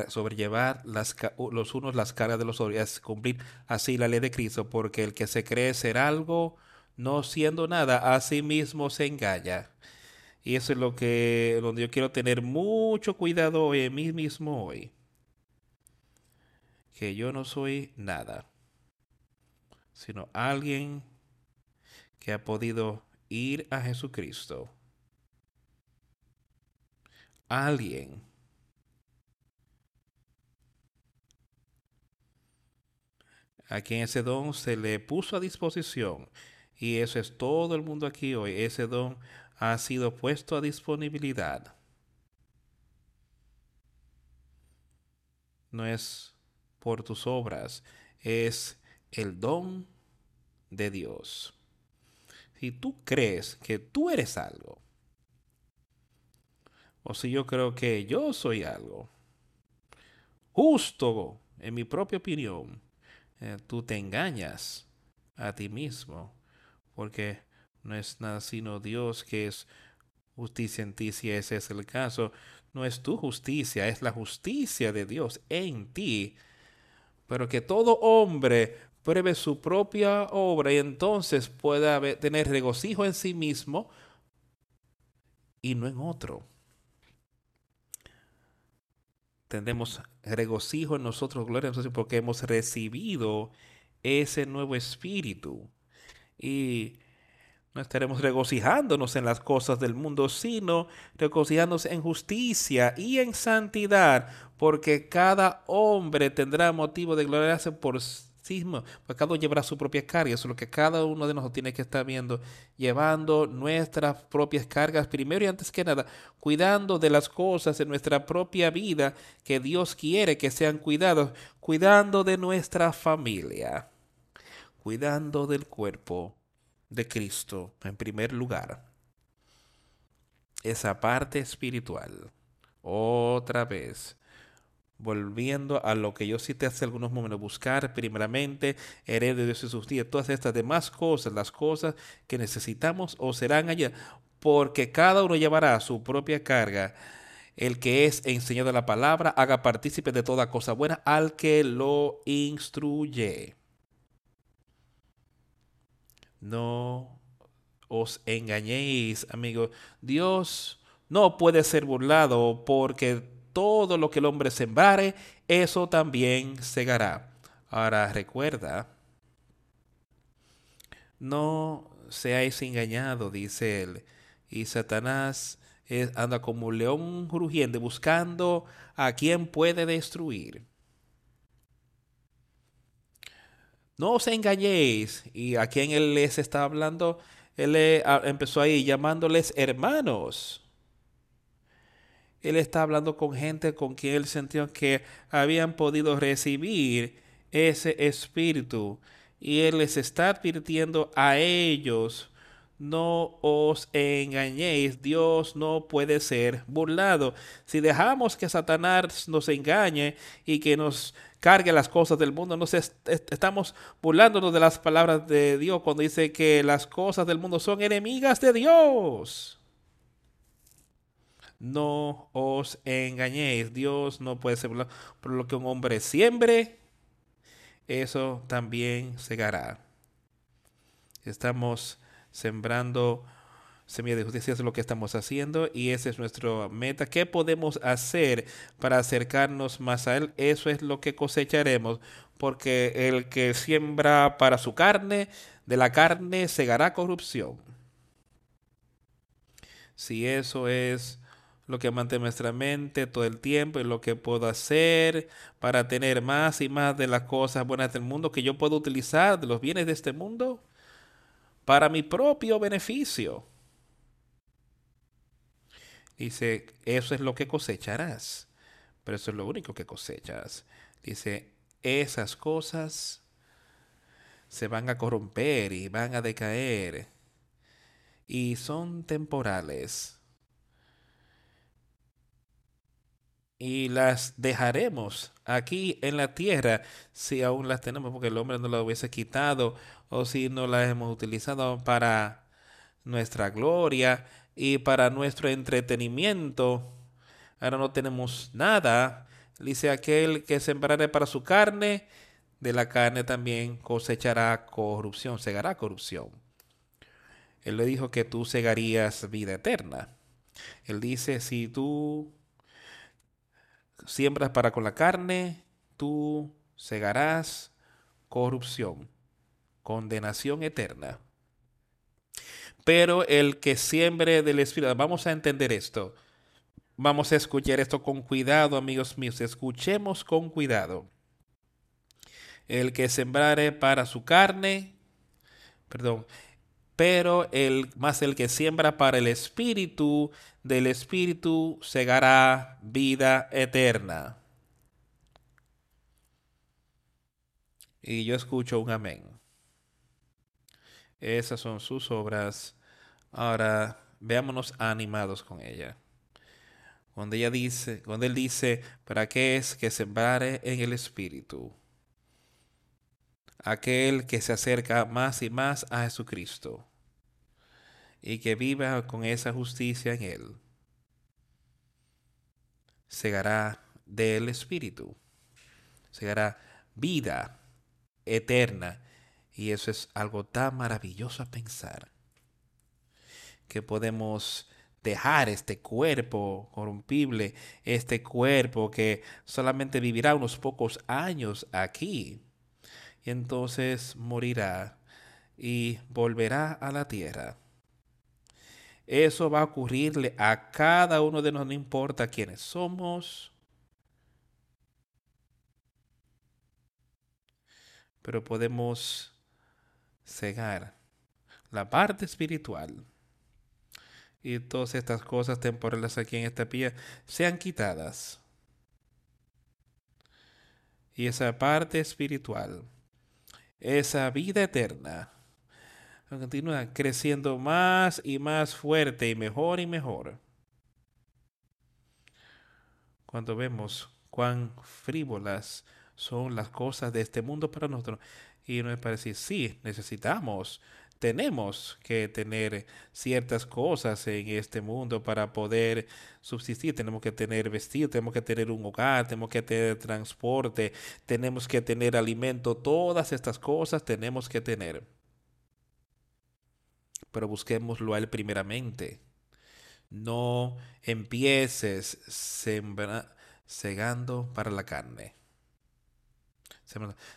sobrellevar las, los unos las caras de los otros, cumplir así la ley de Cristo, porque el que se cree ser algo, no siendo nada, a sí mismo se engaña. Y eso es lo que, donde yo quiero tener mucho cuidado en mí mismo hoy. Que yo no soy nada sino alguien que ha podido ir a Jesucristo. Alguien a quien ese don se le puso a disposición. Y eso es todo el mundo aquí hoy. Ese don ha sido puesto a disponibilidad. No es por tus obras, es el don de Dios. Si tú crees que tú eres algo, o si yo creo que yo soy algo, justo en mi propia opinión, eh, tú te engañas a ti mismo, porque no es nada sino Dios que es justicia en ti, si ese es el caso. No es tu justicia, es la justicia de Dios en ti. Pero que todo hombre pruebe su propia obra y entonces pueda tener regocijo en sí mismo y no en otro. Tendremos regocijo en nosotros, gloria a Dios, porque hemos recibido ese nuevo espíritu. Y no estaremos regocijándonos en las cosas del mundo, sino regocijándonos en justicia y en santidad, porque cada hombre tendrá motivo de gloriarse por pues cada uno llevará su propia carga. Eso es lo que cada uno de nosotros tiene que estar viendo. Llevando nuestras propias cargas primero y antes que nada, cuidando de las cosas en nuestra propia vida que Dios quiere que sean cuidados. Cuidando de nuestra familia. Cuidando del cuerpo de Cristo en primer lugar. Esa parte espiritual. Otra vez volviendo a lo que yo cité hace algunos momentos, buscar primeramente heredero de Dios y sus días, todas estas demás cosas, las cosas que necesitamos o serán allá, porque cada uno llevará su propia carga. El que es enseñado la palabra, haga partícipe de toda cosa buena al que lo instruye. No os engañéis, amigos. Dios no puede ser burlado porque todo lo que el hombre sembrare, eso también segará. Ahora recuerda, no seáis engañados, dice él. Y Satanás anda como un león rugiente buscando a quien puede destruir. No os engañéis. Y a quien él les está hablando, él empezó ahí llamándoles hermanos él está hablando con gente con quien él sintió que habían podido recibir ese espíritu. Y él les está advirtiendo a ellos no os engañéis, Dios no puede ser burlado. Si dejamos que Satanás nos engañe y que nos cargue las cosas del mundo, nos estamos burlándonos de las palabras de Dios cuando dice que las cosas del mundo son enemigas de Dios. No os engañéis, Dios no puede ser burlado. Por lo que un hombre siembre, eso también segará. Estamos sembrando semilla de justicia, es lo que estamos haciendo y esa es nuestra meta. ¿Qué podemos hacer para acercarnos más a Él? Eso es lo que cosecharemos, porque el que siembra para su carne, de la carne segará corrupción. Si eso es lo que mantiene nuestra mente todo el tiempo y lo que puedo hacer para tener más y más de las cosas buenas del mundo que yo puedo utilizar, de los bienes de este mundo, para mi propio beneficio. Dice, eso es lo que cosecharás, pero eso es lo único que cosechas. Dice, esas cosas se van a corromper y van a decaer y son temporales. Y las dejaremos aquí en la tierra si aún las tenemos, porque el hombre no las hubiese quitado o si no las hemos utilizado para nuestra gloria y para nuestro entretenimiento. Ahora no tenemos nada. Dice aquel que sembrare para su carne, de la carne también cosechará corrupción, segará corrupción. Él le dijo que tú segarías vida eterna. Él dice, si tú siembras para con la carne, tú segarás corrupción, condenación eterna. Pero el que siembre del Espíritu, vamos a entender esto. Vamos a escuchar esto con cuidado, amigos míos. Escuchemos con cuidado. El que sembrare para su carne, perdón, pero el más el que siembra para el espíritu, del espíritu segará vida eterna. Y yo escucho un amén. Esas son sus obras. Ahora veámonos animados con ella. Cuando ella dice, cuando él dice, ¿para qué es que sembrare en el espíritu? Aquel que se acerca más y más a Jesucristo y que viva con esa justicia en él, segará del Espíritu, segará vida eterna. Y eso es algo tan maravilloso a pensar, que podemos dejar este cuerpo corrompible, este cuerpo que solamente vivirá unos pocos años aquí, y entonces morirá y volverá a la tierra eso va a ocurrirle a cada uno de nosotros, no importa quiénes somos. Pero podemos cegar la parte espiritual. Y todas estas cosas temporales aquí en esta pía sean quitadas. Y esa parte espiritual, esa vida eterna, continúa creciendo más y más fuerte y mejor y mejor. Cuando vemos cuán frívolas son las cosas de este mundo para nosotros. Y nos parece, sí, necesitamos, tenemos que tener ciertas cosas en este mundo para poder subsistir. Tenemos que tener vestido, tenemos que tener un hogar, tenemos que tener transporte, tenemos que tener alimento. Todas estas cosas tenemos que tener pero busquémoslo a Él primeramente. No empieces sembra, segando para la carne.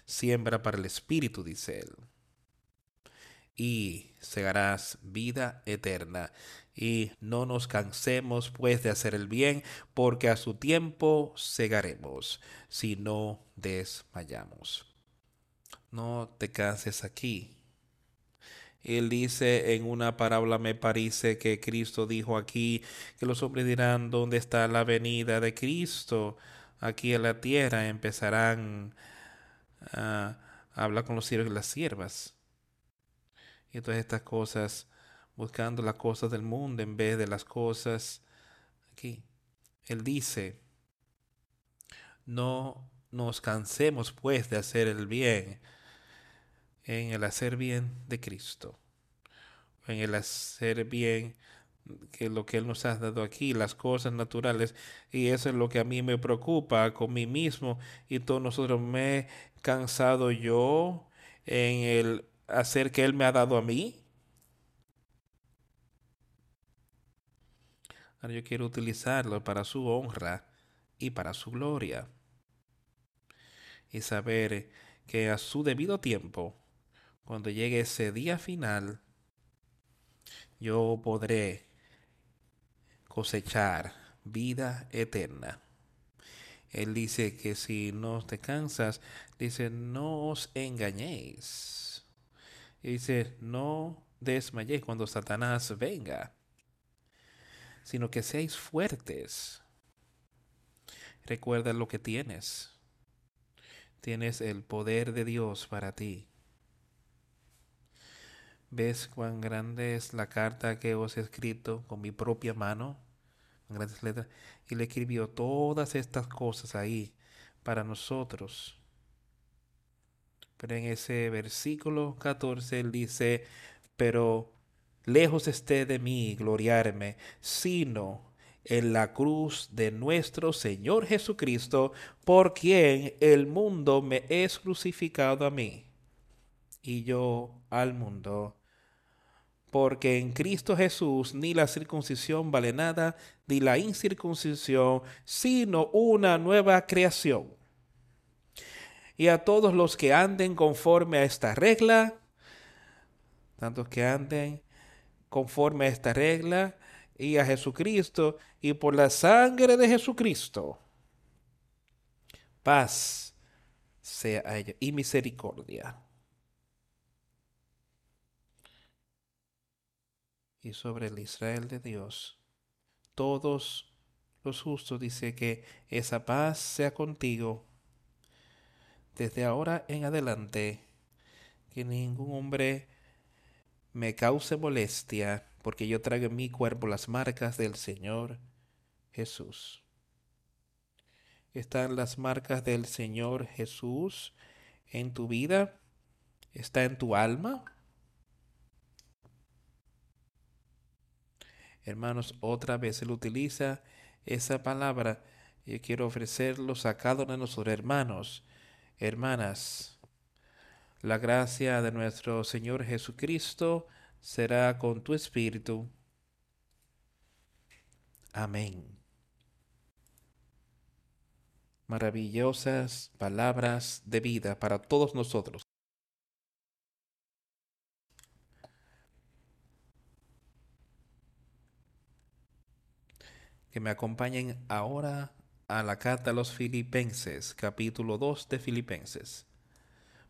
Siembra para el Espíritu, dice Él. Y segarás vida eterna. Y no nos cansemos pues de hacer el bien, porque a su tiempo segaremos, si no desmayamos. No te canses aquí él dice en una parábola, me parece que Cristo dijo aquí, que los hombres dirán, ¿dónde está la venida de Cristo? Aquí en la tierra empezarán a hablar con los siervos y las siervas. Y todas estas cosas buscando las cosas del mundo en vez de las cosas aquí. Él dice, no nos cansemos pues de hacer el bien en el hacer bien de Cristo, en el hacer bien que lo que Él nos ha dado aquí, las cosas naturales, y eso es lo que a mí me preocupa con mí mismo y todos nosotros me he cansado yo en el hacer que Él me ha dado a mí. Ahora yo quiero utilizarlo para su honra y para su gloria. Y saber que a su debido tiempo, cuando llegue ese día final, yo podré cosechar vida eterna. Él dice que si no te cansas, dice, no os engañéis. Y dice, no desmayéis cuando Satanás venga, sino que seáis fuertes. Recuerda lo que tienes. Tienes el poder de Dios para ti. ¿Ves cuán grande es la carta que os he escrito con mi propia mano? Con grandes letras. Y le escribió todas estas cosas ahí para nosotros. Pero en ese versículo 14 él dice, pero lejos esté de mí gloriarme, sino en la cruz de nuestro Señor Jesucristo, por quien el mundo me es crucificado a mí y yo al mundo porque en Cristo Jesús ni la circuncisión vale nada, ni la incircuncisión, sino una nueva creación. Y a todos los que anden conforme a esta regla, tantos que anden conforme a esta regla y a Jesucristo, y por la sangre de Jesucristo, paz sea a y misericordia y sobre el Israel de Dios. Todos los justos dice que esa paz sea contigo desde ahora en adelante, que ningún hombre me cause molestia, porque yo traigo en mi cuerpo las marcas del Señor Jesús. Están las marcas del Señor Jesús en tu vida, está en tu alma. Hermanos, otra vez Él utiliza esa palabra. y quiero ofrecerlos a cada uno de nosotros, hermanos, hermanas. La gracia de nuestro Señor Jesucristo será con tu espíritu. Amén. Maravillosas palabras de vida para todos nosotros. Que me acompañen ahora a la carta a los Filipenses, capítulo 2 de Filipenses.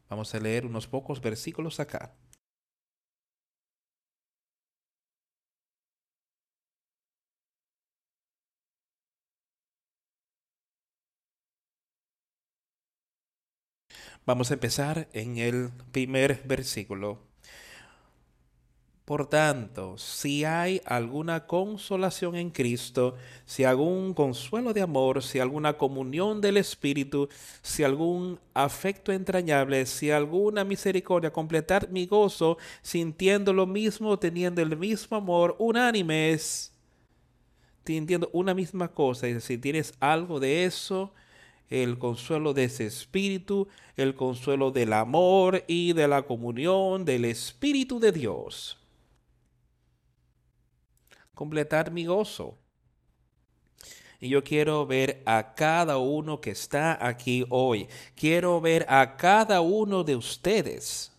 Vamos a leer unos pocos versículos acá. Vamos a empezar en el primer versículo. Por tanto, si hay alguna consolación en Cristo, si algún consuelo de amor, si alguna comunión del Espíritu, si algún afecto entrañable, si alguna misericordia, completar mi gozo sintiendo lo mismo, teniendo el mismo amor, unánimes, sintiendo una misma cosa. Es decir, tienes algo de eso, el consuelo de ese Espíritu, el consuelo del amor y de la comunión del Espíritu de Dios completar mi gozo. Y yo quiero ver a cada uno que está aquí hoy. Quiero ver a cada uno de ustedes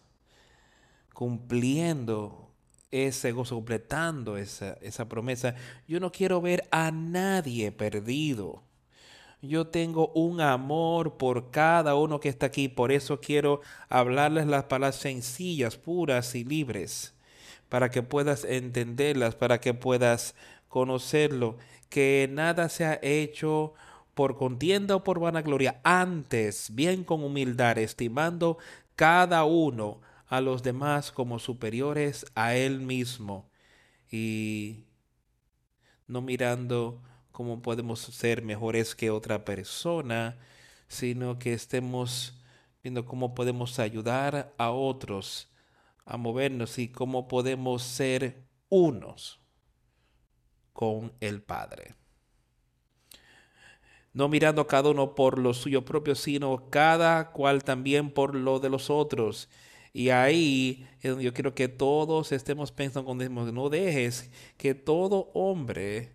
cumpliendo ese gozo, completando esa, esa promesa. Yo no quiero ver a nadie perdido. Yo tengo un amor por cada uno que está aquí. Por eso quiero hablarles las palabras sencillas, puras y libres para que puedas entenderlas, para que puedas conocerlo, que nada se ha hecho por contienda o por vanagloria, antes, bien con humildad, estimando cada uno a los demás como superiores a él mismo, y no mirando cómo podemos ser mejores que otra persona, sino que estemos viendo cómo podemos ayudar a otros a movernos y cómo podemos ser unos con el Padre. No mirando cada uno por lo suyo propio, sino cada cual también por lo de los otros. Y ahí yo quiero que todos estemos pensando cuando decimos, no dejes que todo hombre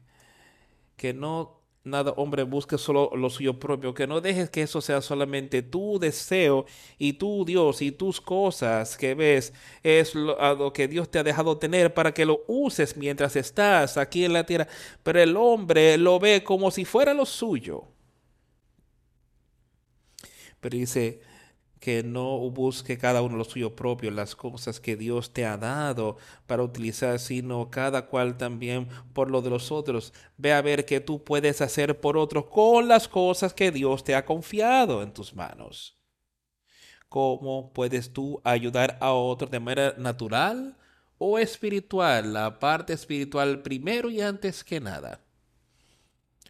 que no nada hombre busque solo lo suyo propio, que no dejes que eso sea solamente tu deseo y tu Dios y tus cosas que ves es lo, a lo que Dios te ha dejado tener para que lo uses mientras estás aquí en la tierra, pero el hombre lo ve como si fuera lo suyo. Pero dice, que no busque cada uno lo suyo propio, las cosas que Dios te ha dado para utilizar, sino cada cual también por lo de los otros. Ve a ver qué tú puedes hacer por otros con las cosas que Dios te ha confiado en tus manos. ¿Cómo puedes tú ayudar a otros de manera natural o espiritual? La parte espiritual primero y antes que nada.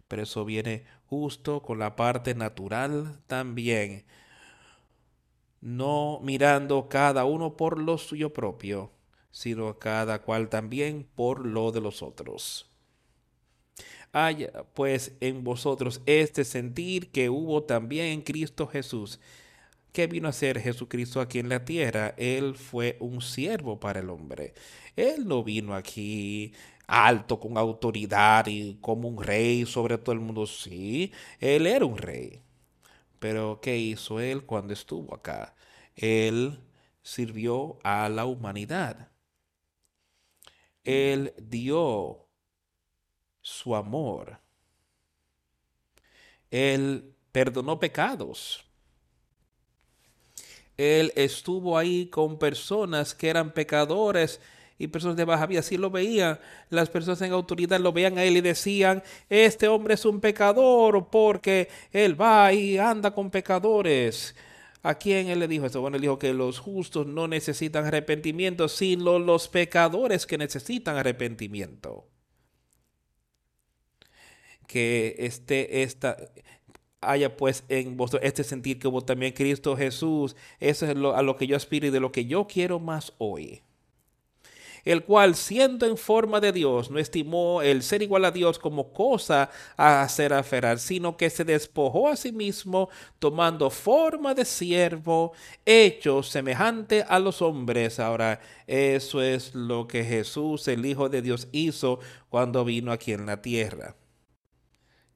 Pero eso viene justo con la parte natural también no mirando cada uno por lo suyo propio, sino cada cual también por lo de los otros. Haya pues en vosotros este sentir que hubo también en Cristo Jesús. ¿Qué vino a ser Jesucristo aquí en la tierra? Él fue un siervo para el hombre. Él no vino aquí alto, con autoridad y como un rey sobre todo el mundo. Sí, él era un rey pero ¿qué hizo él cuando estuvo acá? Él sirvió a la humanidad. Él dio su amor. Él perdonó pecados. Él estuvo ahí con personas que eran pecadores y personas de baja vida. Así lo veían. Las personas en autoridad lo veían a él y decían, este hombre es un pecador porque él va y anda con pecadores. ¿A quién él le dijo eso? Bueno, él dijo que los justos no necesitan arrepentimiento, sino los pecadores que necesitan arrepentimiento. Que este, esta, haya pues en vosotros este sentir que hubo también Cristo Jesús. Eso es a lo que yo aspiro y de lo que yo quiero más hoy el cual siendo en forma de Dios no estimó el ser igual a Dios como cosa a hacer aferrar, sino que se despojó a sí mismo tomando forma de siervo, hecho semejante a los hombres. Ahora, eso es lo que Jesús, el Hijo de Dios, hizo cuando vino aquí en la tierra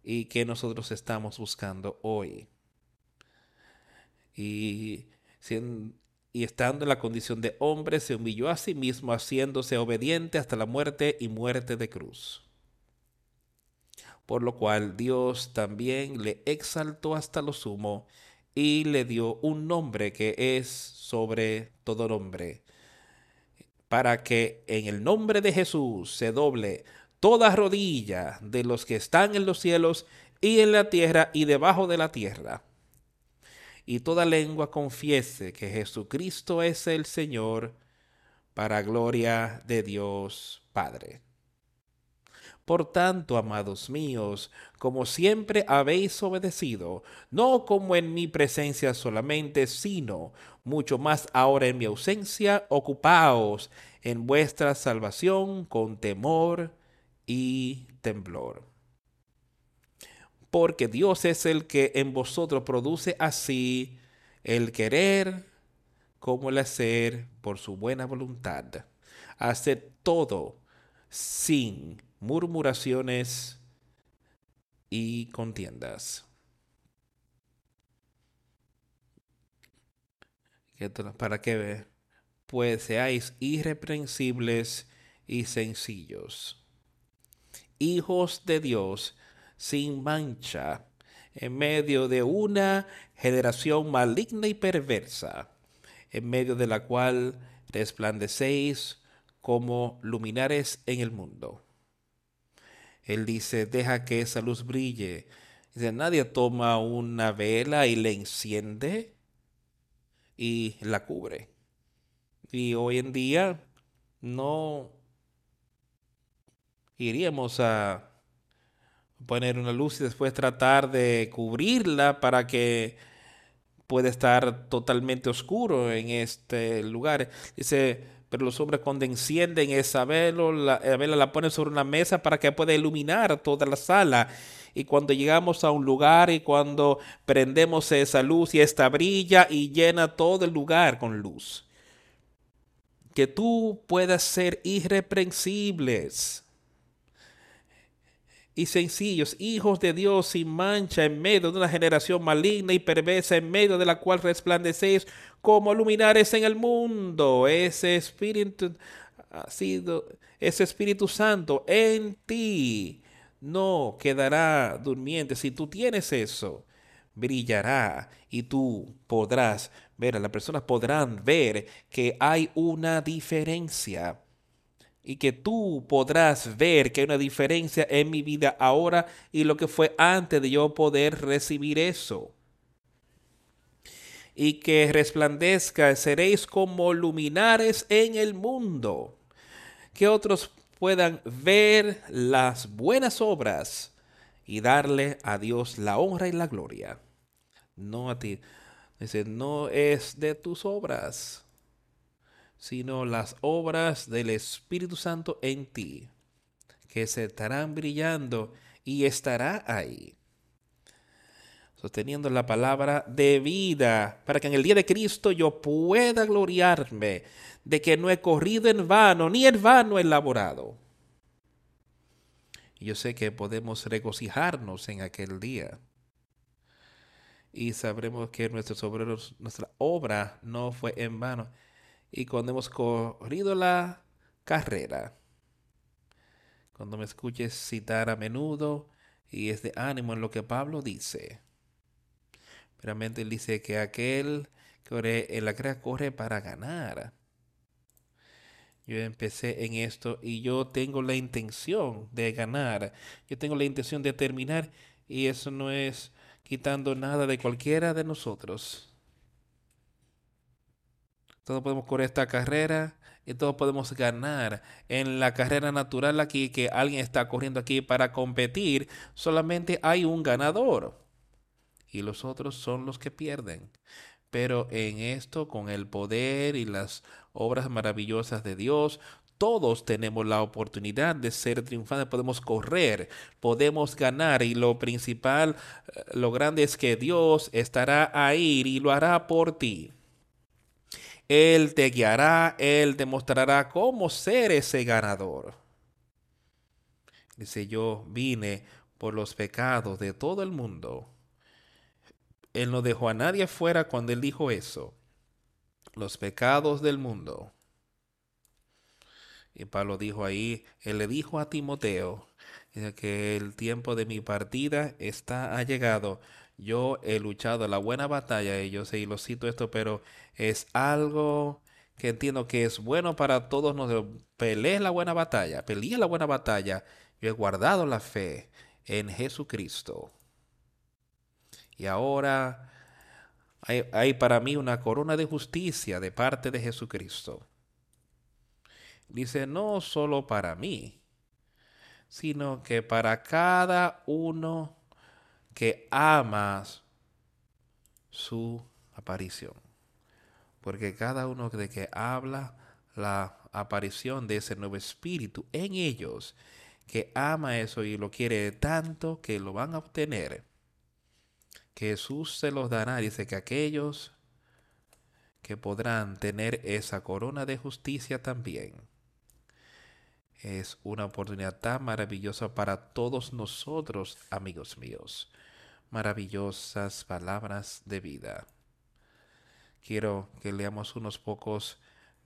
y que nosotros estamos buscando hoy. Y y estando en la condición de hombre, se humilló a sí mismo, haciéndose obediente hasta la muerte y muerte de cruz. Por lo cual Dios también le exaltó hasta lo sumo y le dio un nombre que es sobre todo nombre, para que en el nombre de Jesús se doble toda rodilla de los que están en los cielos y en la tierra y debajo de la tierra y toda lengua confiese que Jesucristo es el Señor, para gloria de Dios Padre. Por tanto, amados míos, como siempre habéis obedecido, no como en mi presencia solamente, sino mucho más ahora en mi ausencia, ocupaos en vuestra salvación con temor y temblor porque Dios es el que en vosotros produce así el querer como el hacer por su buena voluntad. Hacer todo sin murmuraciones y contiendas. Para que pues seáis irreprensibles y sencillos, hijos de Dios, sin mancha en medio de una generación maligna y perversa, en medio de la cual resplandecéis como luminares en el mundo. Él dice, deja que esa luz brille. Dice, nadie toma una vela y la enciende y la cubre. Y hoy en día no iríamos a poner una luz y después tratar de cubrirla para que pueda estar totalmente oscuro en este lugar. Dice, pero los hombres cuando encienden esa vela, la, vela la ponen sobre una mesa para que pueda iluminar toda la sala. Y cuando llegamos a un lugar y cuando prendemos esa luz y esta brilla y llena todo el lugar con luz. Que tú puedas ser irreprensibles y sencillos, hijos de Dios sin mancha en medio de una generación maligna y perversa en medio de la cual resplandecéis como luminares en el mundo. Ese espíritu ha sido, ese Espíritu Santo en ti no quedará durmiente. Si tú tienes eso, brillará y tú podrás ver, las personas podrán ver que hay una diferencia y que tú podrás ver que hay una diferencia en mi vida ahora y lo que fue antes de yo poder recibir eso. Y que resplandezca, seréis como luminares en el mundo, que otros puedan ver las buenas obras y darle a Dios la honra y la gloria. No a ti. Dice, no es de tus obras sino las obras del Espíritu Santo en ti, que se estarán brillando y estará ahí, sosteniendo la palabra de vida, para que en el día de Cristo yo pueda gloriarme de que no he corrido en vano, ni en vano he laborado. Yo sé que podemos regocijarnos en aquel día. Y sabremos que nuestros nuestra obra no fue en vano y cuando hemos corrido la carrera. Cuando me escuches citar a menudo y es de ánimo en lo que Pablo dice. Realmente él dice que aquel que corre en la carrera corre para ganar. Yo empecé en esto y yo tengo la intención de ganar. Yo tengo la intención de terminar y eso no es quitando nada de cualquiera de nosotros. Todos podemos correr esta carrera y todos podemos ganar. En la carrera natural aquí que alguien está corriendo aquí para competir, solamente hay un ganador y los otros son los que pierden. Pero en esto, con el poder y las obras maravillosas de Dios, todos tenemos la oportunidad de ser triunfantes, podemos correr, podemos ganar y lo principal, eh, lo grande es que Dios estará ahí y lo hará por ti. Él te guiará, Él te mostrará cómo ser ese ganador. Dice, yo vine por los pecados de todo el mundo. Él no dejó a nadie fuera cuando él dijo eso. Los pecados del mundo. Y Pablo dijo ahí, él le dijo a Timoteo que el tiempo de mi partida está ha llegado yo he luchado la buena batalla, y yo sé, y lo cito esto, pero es algo que entiendo que es bueno para todos nosotros. Peleé la buena batalla, peleé la buena batalla. Yo he guardado la fe en Jesucristo. Y ahora hay, hay, para mí una corona de justicia de parte de Jesucristo. Dice, no solo para mí, sino que para cada uno que amas su aparición. Porque cada uno de que habla la aparición de ese nuevo espíritu en ellos, que ama eso y lo quiere tanto que lo van a obtener, que Jesús se los dará. Dice que aquellos que podrán tener esa corona de justicia también. Es una oportunidad tan maravillosa para todos nosotros, amigos míos maravillosas palabras de vida. Quiero que leamos unos pocos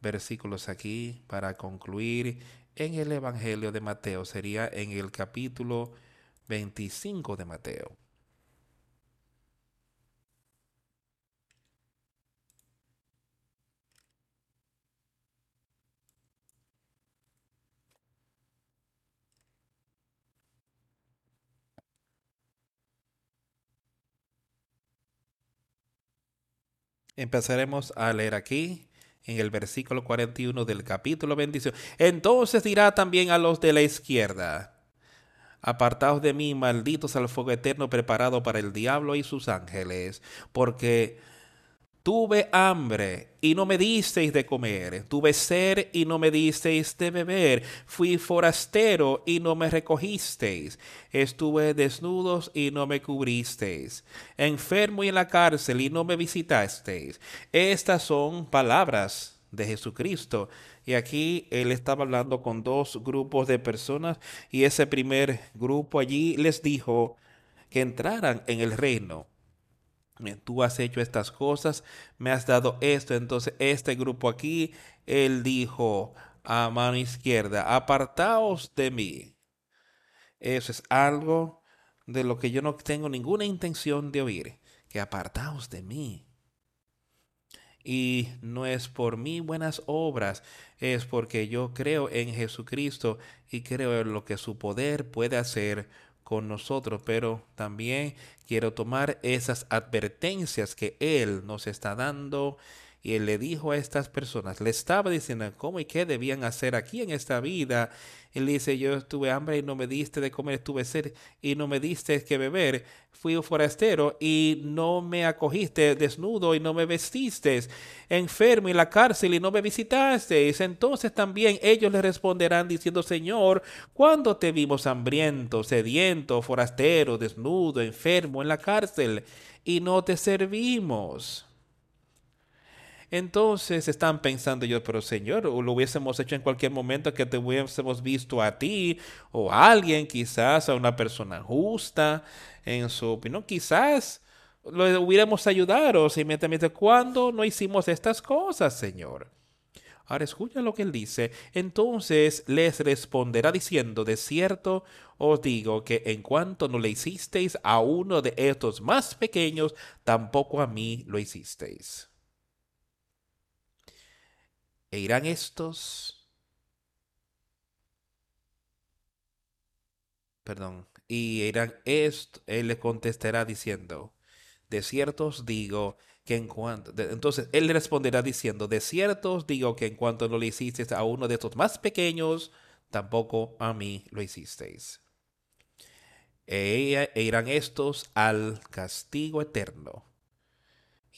versículos aquí para concluir en el Evangelio de Mateo. Sería en el capítulo 25 de Mateo. Empezaremos a leer aquí en el versículo 41 del capítulo 25. Entonces dirá también a los de la izquierda, apartaos de mí, malditos al fuego eterno preparado para el diablo y sus ángeles, porque Tuve hambre y no me disteis de comer. Tuve sed y no me disteis de beber. Fui forastero y no me recogisteis. Estuve desnudos y no me cubristeis. Enfermo y en la cárcel y no me visitasteis. Estas son palabras de Jesucristo. Y aquí él estaba hablando con dos grupos de personas y ese primer grupo allí les dijo que entraran en el reino tú has hecho estas cosas, me has dado esto. Entonces este grupo aquí, él dijo a mano izquierda, apartaos de mí. Eso es algo de lo que yo no tengo ninguna intención de oír, que apartaos de mí. Y no es por mí buenas obras, es porque yo creo en Jesucristo y creo en lo que su poder puede hacer con nosotros, pero también quiero tomar esas advertencias que Él nos está dando y él le dijo a estas personas, le estaba diciendo cómo y qué debían hacer aquí en esta vida. Él dice, yo estuve hambre y no me diste de comer, estuve sed y no me diste que beber. Fui forastero y no me acogiste, desnudo y no me vestiste, enfermo en la cárcel y no me visitasteis. Entonces también ellos le responderán diciendo, Señor, ¿cuándo te vimos hambriento, sediento, forastero, desnudo, enfermo en la cárcel y no te servimos? Entonces están pensando yo, pero Señor, lo hubiésemos hecho en cualquier momento que te hubiésemos visto a ti o a alguien, quizás a una persona justa en su opinión, quizás lo hubiéramos ayudado inmediatamente. cuando no hicimos estas cosas, Señor? Ahora escucha lo que él dice. Entonces les responderá diciendo, de cierto os digo que en cuanto no le hicisteis a uno de estos más pequeños, tampoco a mí lo hicisteis. E irán estos, perdón, y irán esto, él le contestará diciendo, de cierto os digo que en cuanto, entonces él responderá diciendo, de cierto os digo que en cuanto no le hicisteis a uno de estos más pequeños, tampoco a mí lo hicisteis. E, e irán estos al castigo eterno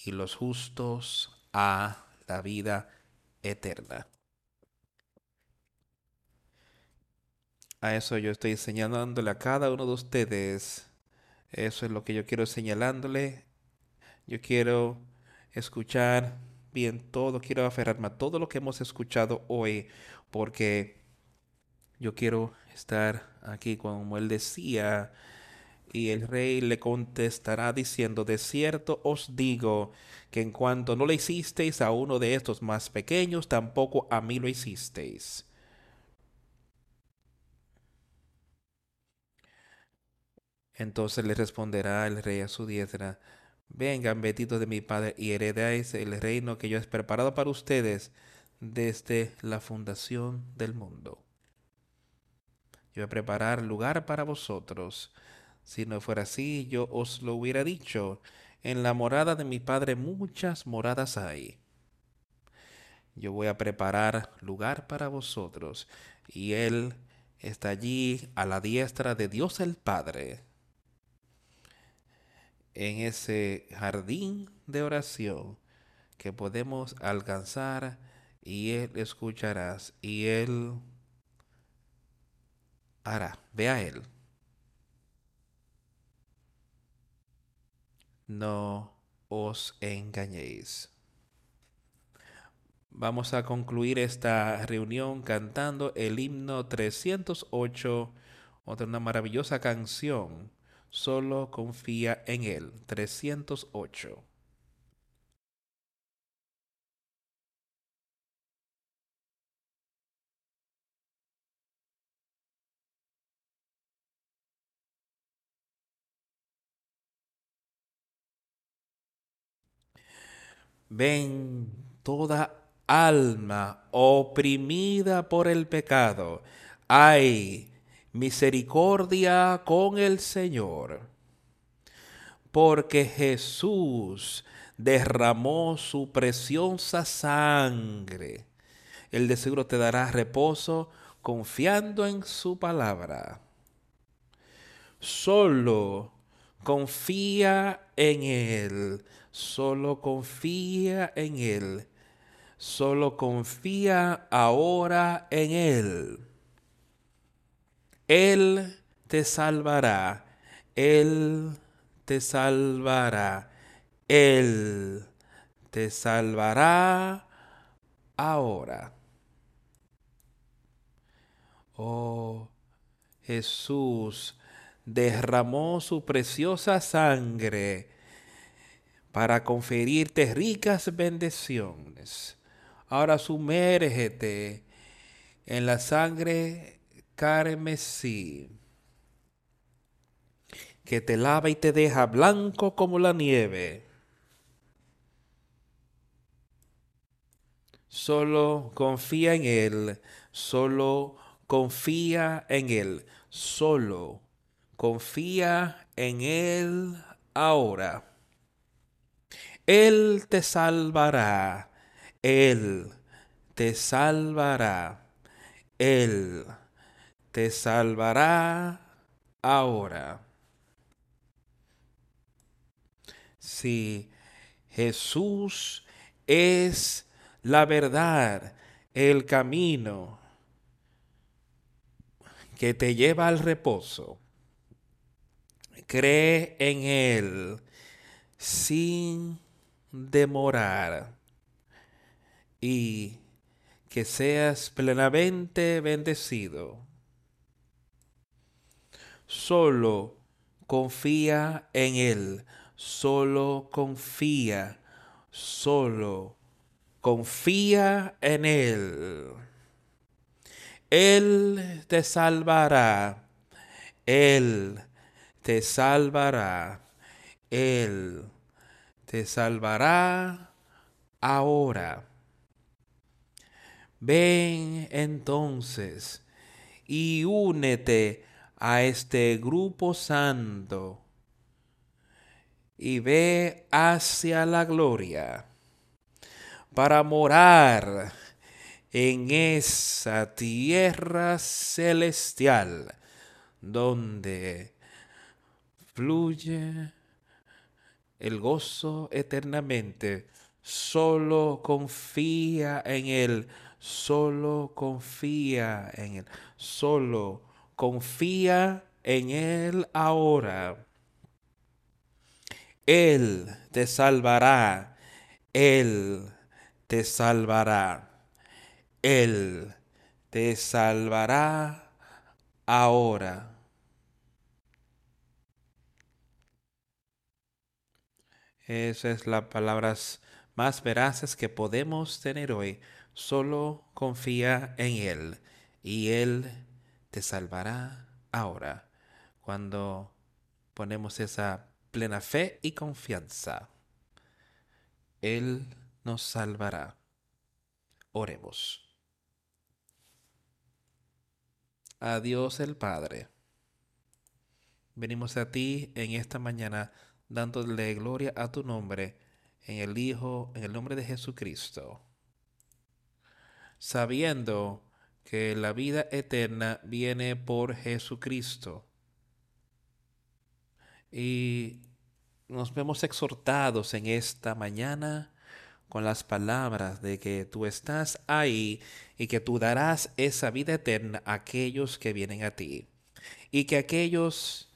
y los justos a la vida eterna. A eso yo estoy señalándole a cada uno de ustedes. Eso es lo que yo quiero señalándole. Yo quiero escuchar bien todo, quiero aferrarme a todo lo que hemos escuchado hoy, porque yo quiero estar aquí como él decía. Y el rey le contestará diciendo, de cierto os digo que en cuanto no le hicisteis a uno de estos más pequeños, tampoco a mí lo hicisteis. Entonces le responderá el rey a su diestra, vengan benditos de mi Padre y heredáis el reino que yo he preparado para ustedes desde la fundación del mundo. Yo voy a preparar lugar para vosotros. Si no fuera así, yo os lo hubiera dicho en la morada de mi Padre muchas moradas hay. Yo voy a preparar lugar para vosotros, y Él está allí a la diestra de Dios el Padre, en ese jardín de oración que podemos alcanzar, y Él escucharás, y Él hará. Ve a Él. No os engañéis. Vamos a concluir esta reunión cantando el himno 308, otra una maravillosa canción. Solo confía en Él. 308. Ven toda alma oprimida por el pecado. Ay, misericordia con el Señor. porque Jesús derramó su preciosa sangre. Él de seguro te dará reposo confiando en su palabra. Solo confía en Él, solo confía en Él, solo confía ahora en Él. Él te salvará, Él te salvará, Él te salvará ahora. Oh Jesús derramó su preciosa sangre para conferirte ricas bendiciones. Ahora sumérgete en la sangre carmesí que te lava y te deja blanco como la nieve. Solo confía en Él, solo confía en Él, solo confía en Él ahora. Él te salvará, Él te salvará, Él te salvará ahora. Si Jesús es la verdad, el camino que te lleva al reposo. Cree en Él sin demorar y que seas plenamente bendecido. Solo confía en Él solo confía, solo confía en Él. Él te salvará, Él te salvará, Él te salvará ahora. Ven entonces y únete a este grupo santo y ve hacia la gloria para morar en esa tierra celestial donde fluye el gozo eternamente. Solo confía en Él, solo confía en Él, solo confía en Él ahora. Él te salvará, Él te salvará, Él te salvará ahora. Esas es las palabras más veraces que podemos tener hoy. Solo confía en Él y Él te salvará ahora. Cuando ponemos esa plena fe y confianza. Él nos salvará. Oremos. A Dios el Padre. Venimos a ti en esta mañana dándole gloria a tu nombre, en el Hijo, en el nombre de Jesucristo. Sabiendo que la vida eterna viene por Jesucristo y nos vemos exhortados en esta mañana con las palabras de que tú estás ahí y que tú darás esa vida eterna a aquellos que vienen a ti. Y que aquellos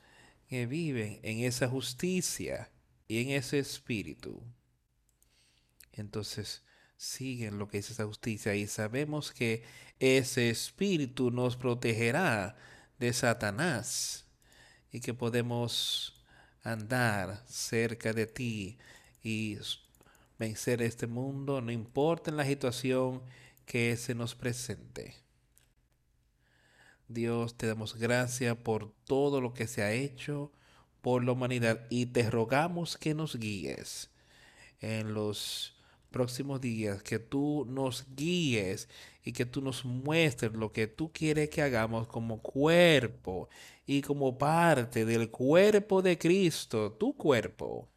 que viven en esa justicia y en ese espíritu, entonces siguen lo que es esa justicia y sabemos que ese espíritu nos protegerá de Satanás y que podemos andar cerca de ti y vencer este mundo, no importa en la situación que se nos presente. Dios, te damos gracias por todo lo que se ha hecho por la humanidad y te rogamos que nos guíes en los próximos días, que tú nos guíes y que tú nos muestres lo que tú quieres que hagamos como cuerpo y como parte del cuerpo de Cristo, tu cuerpo.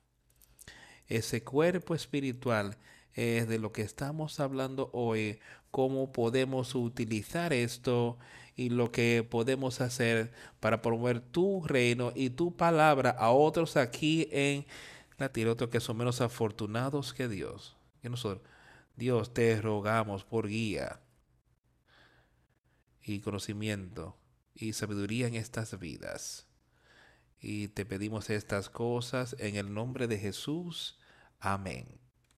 Ese cuerpo espiritual es de lo que estamos hablando hoy, cómo podemos utilizar esto y lo que podemos hacer para promover tu reino y tu palabra a otros aquí en la tierra, otros que son menos afortunados que Dios. Dios, te rogamos por guía y conocimiento y sabiduría en estas vidas. Y te pedimos estas cosas en el nombre de Jesús. Amén.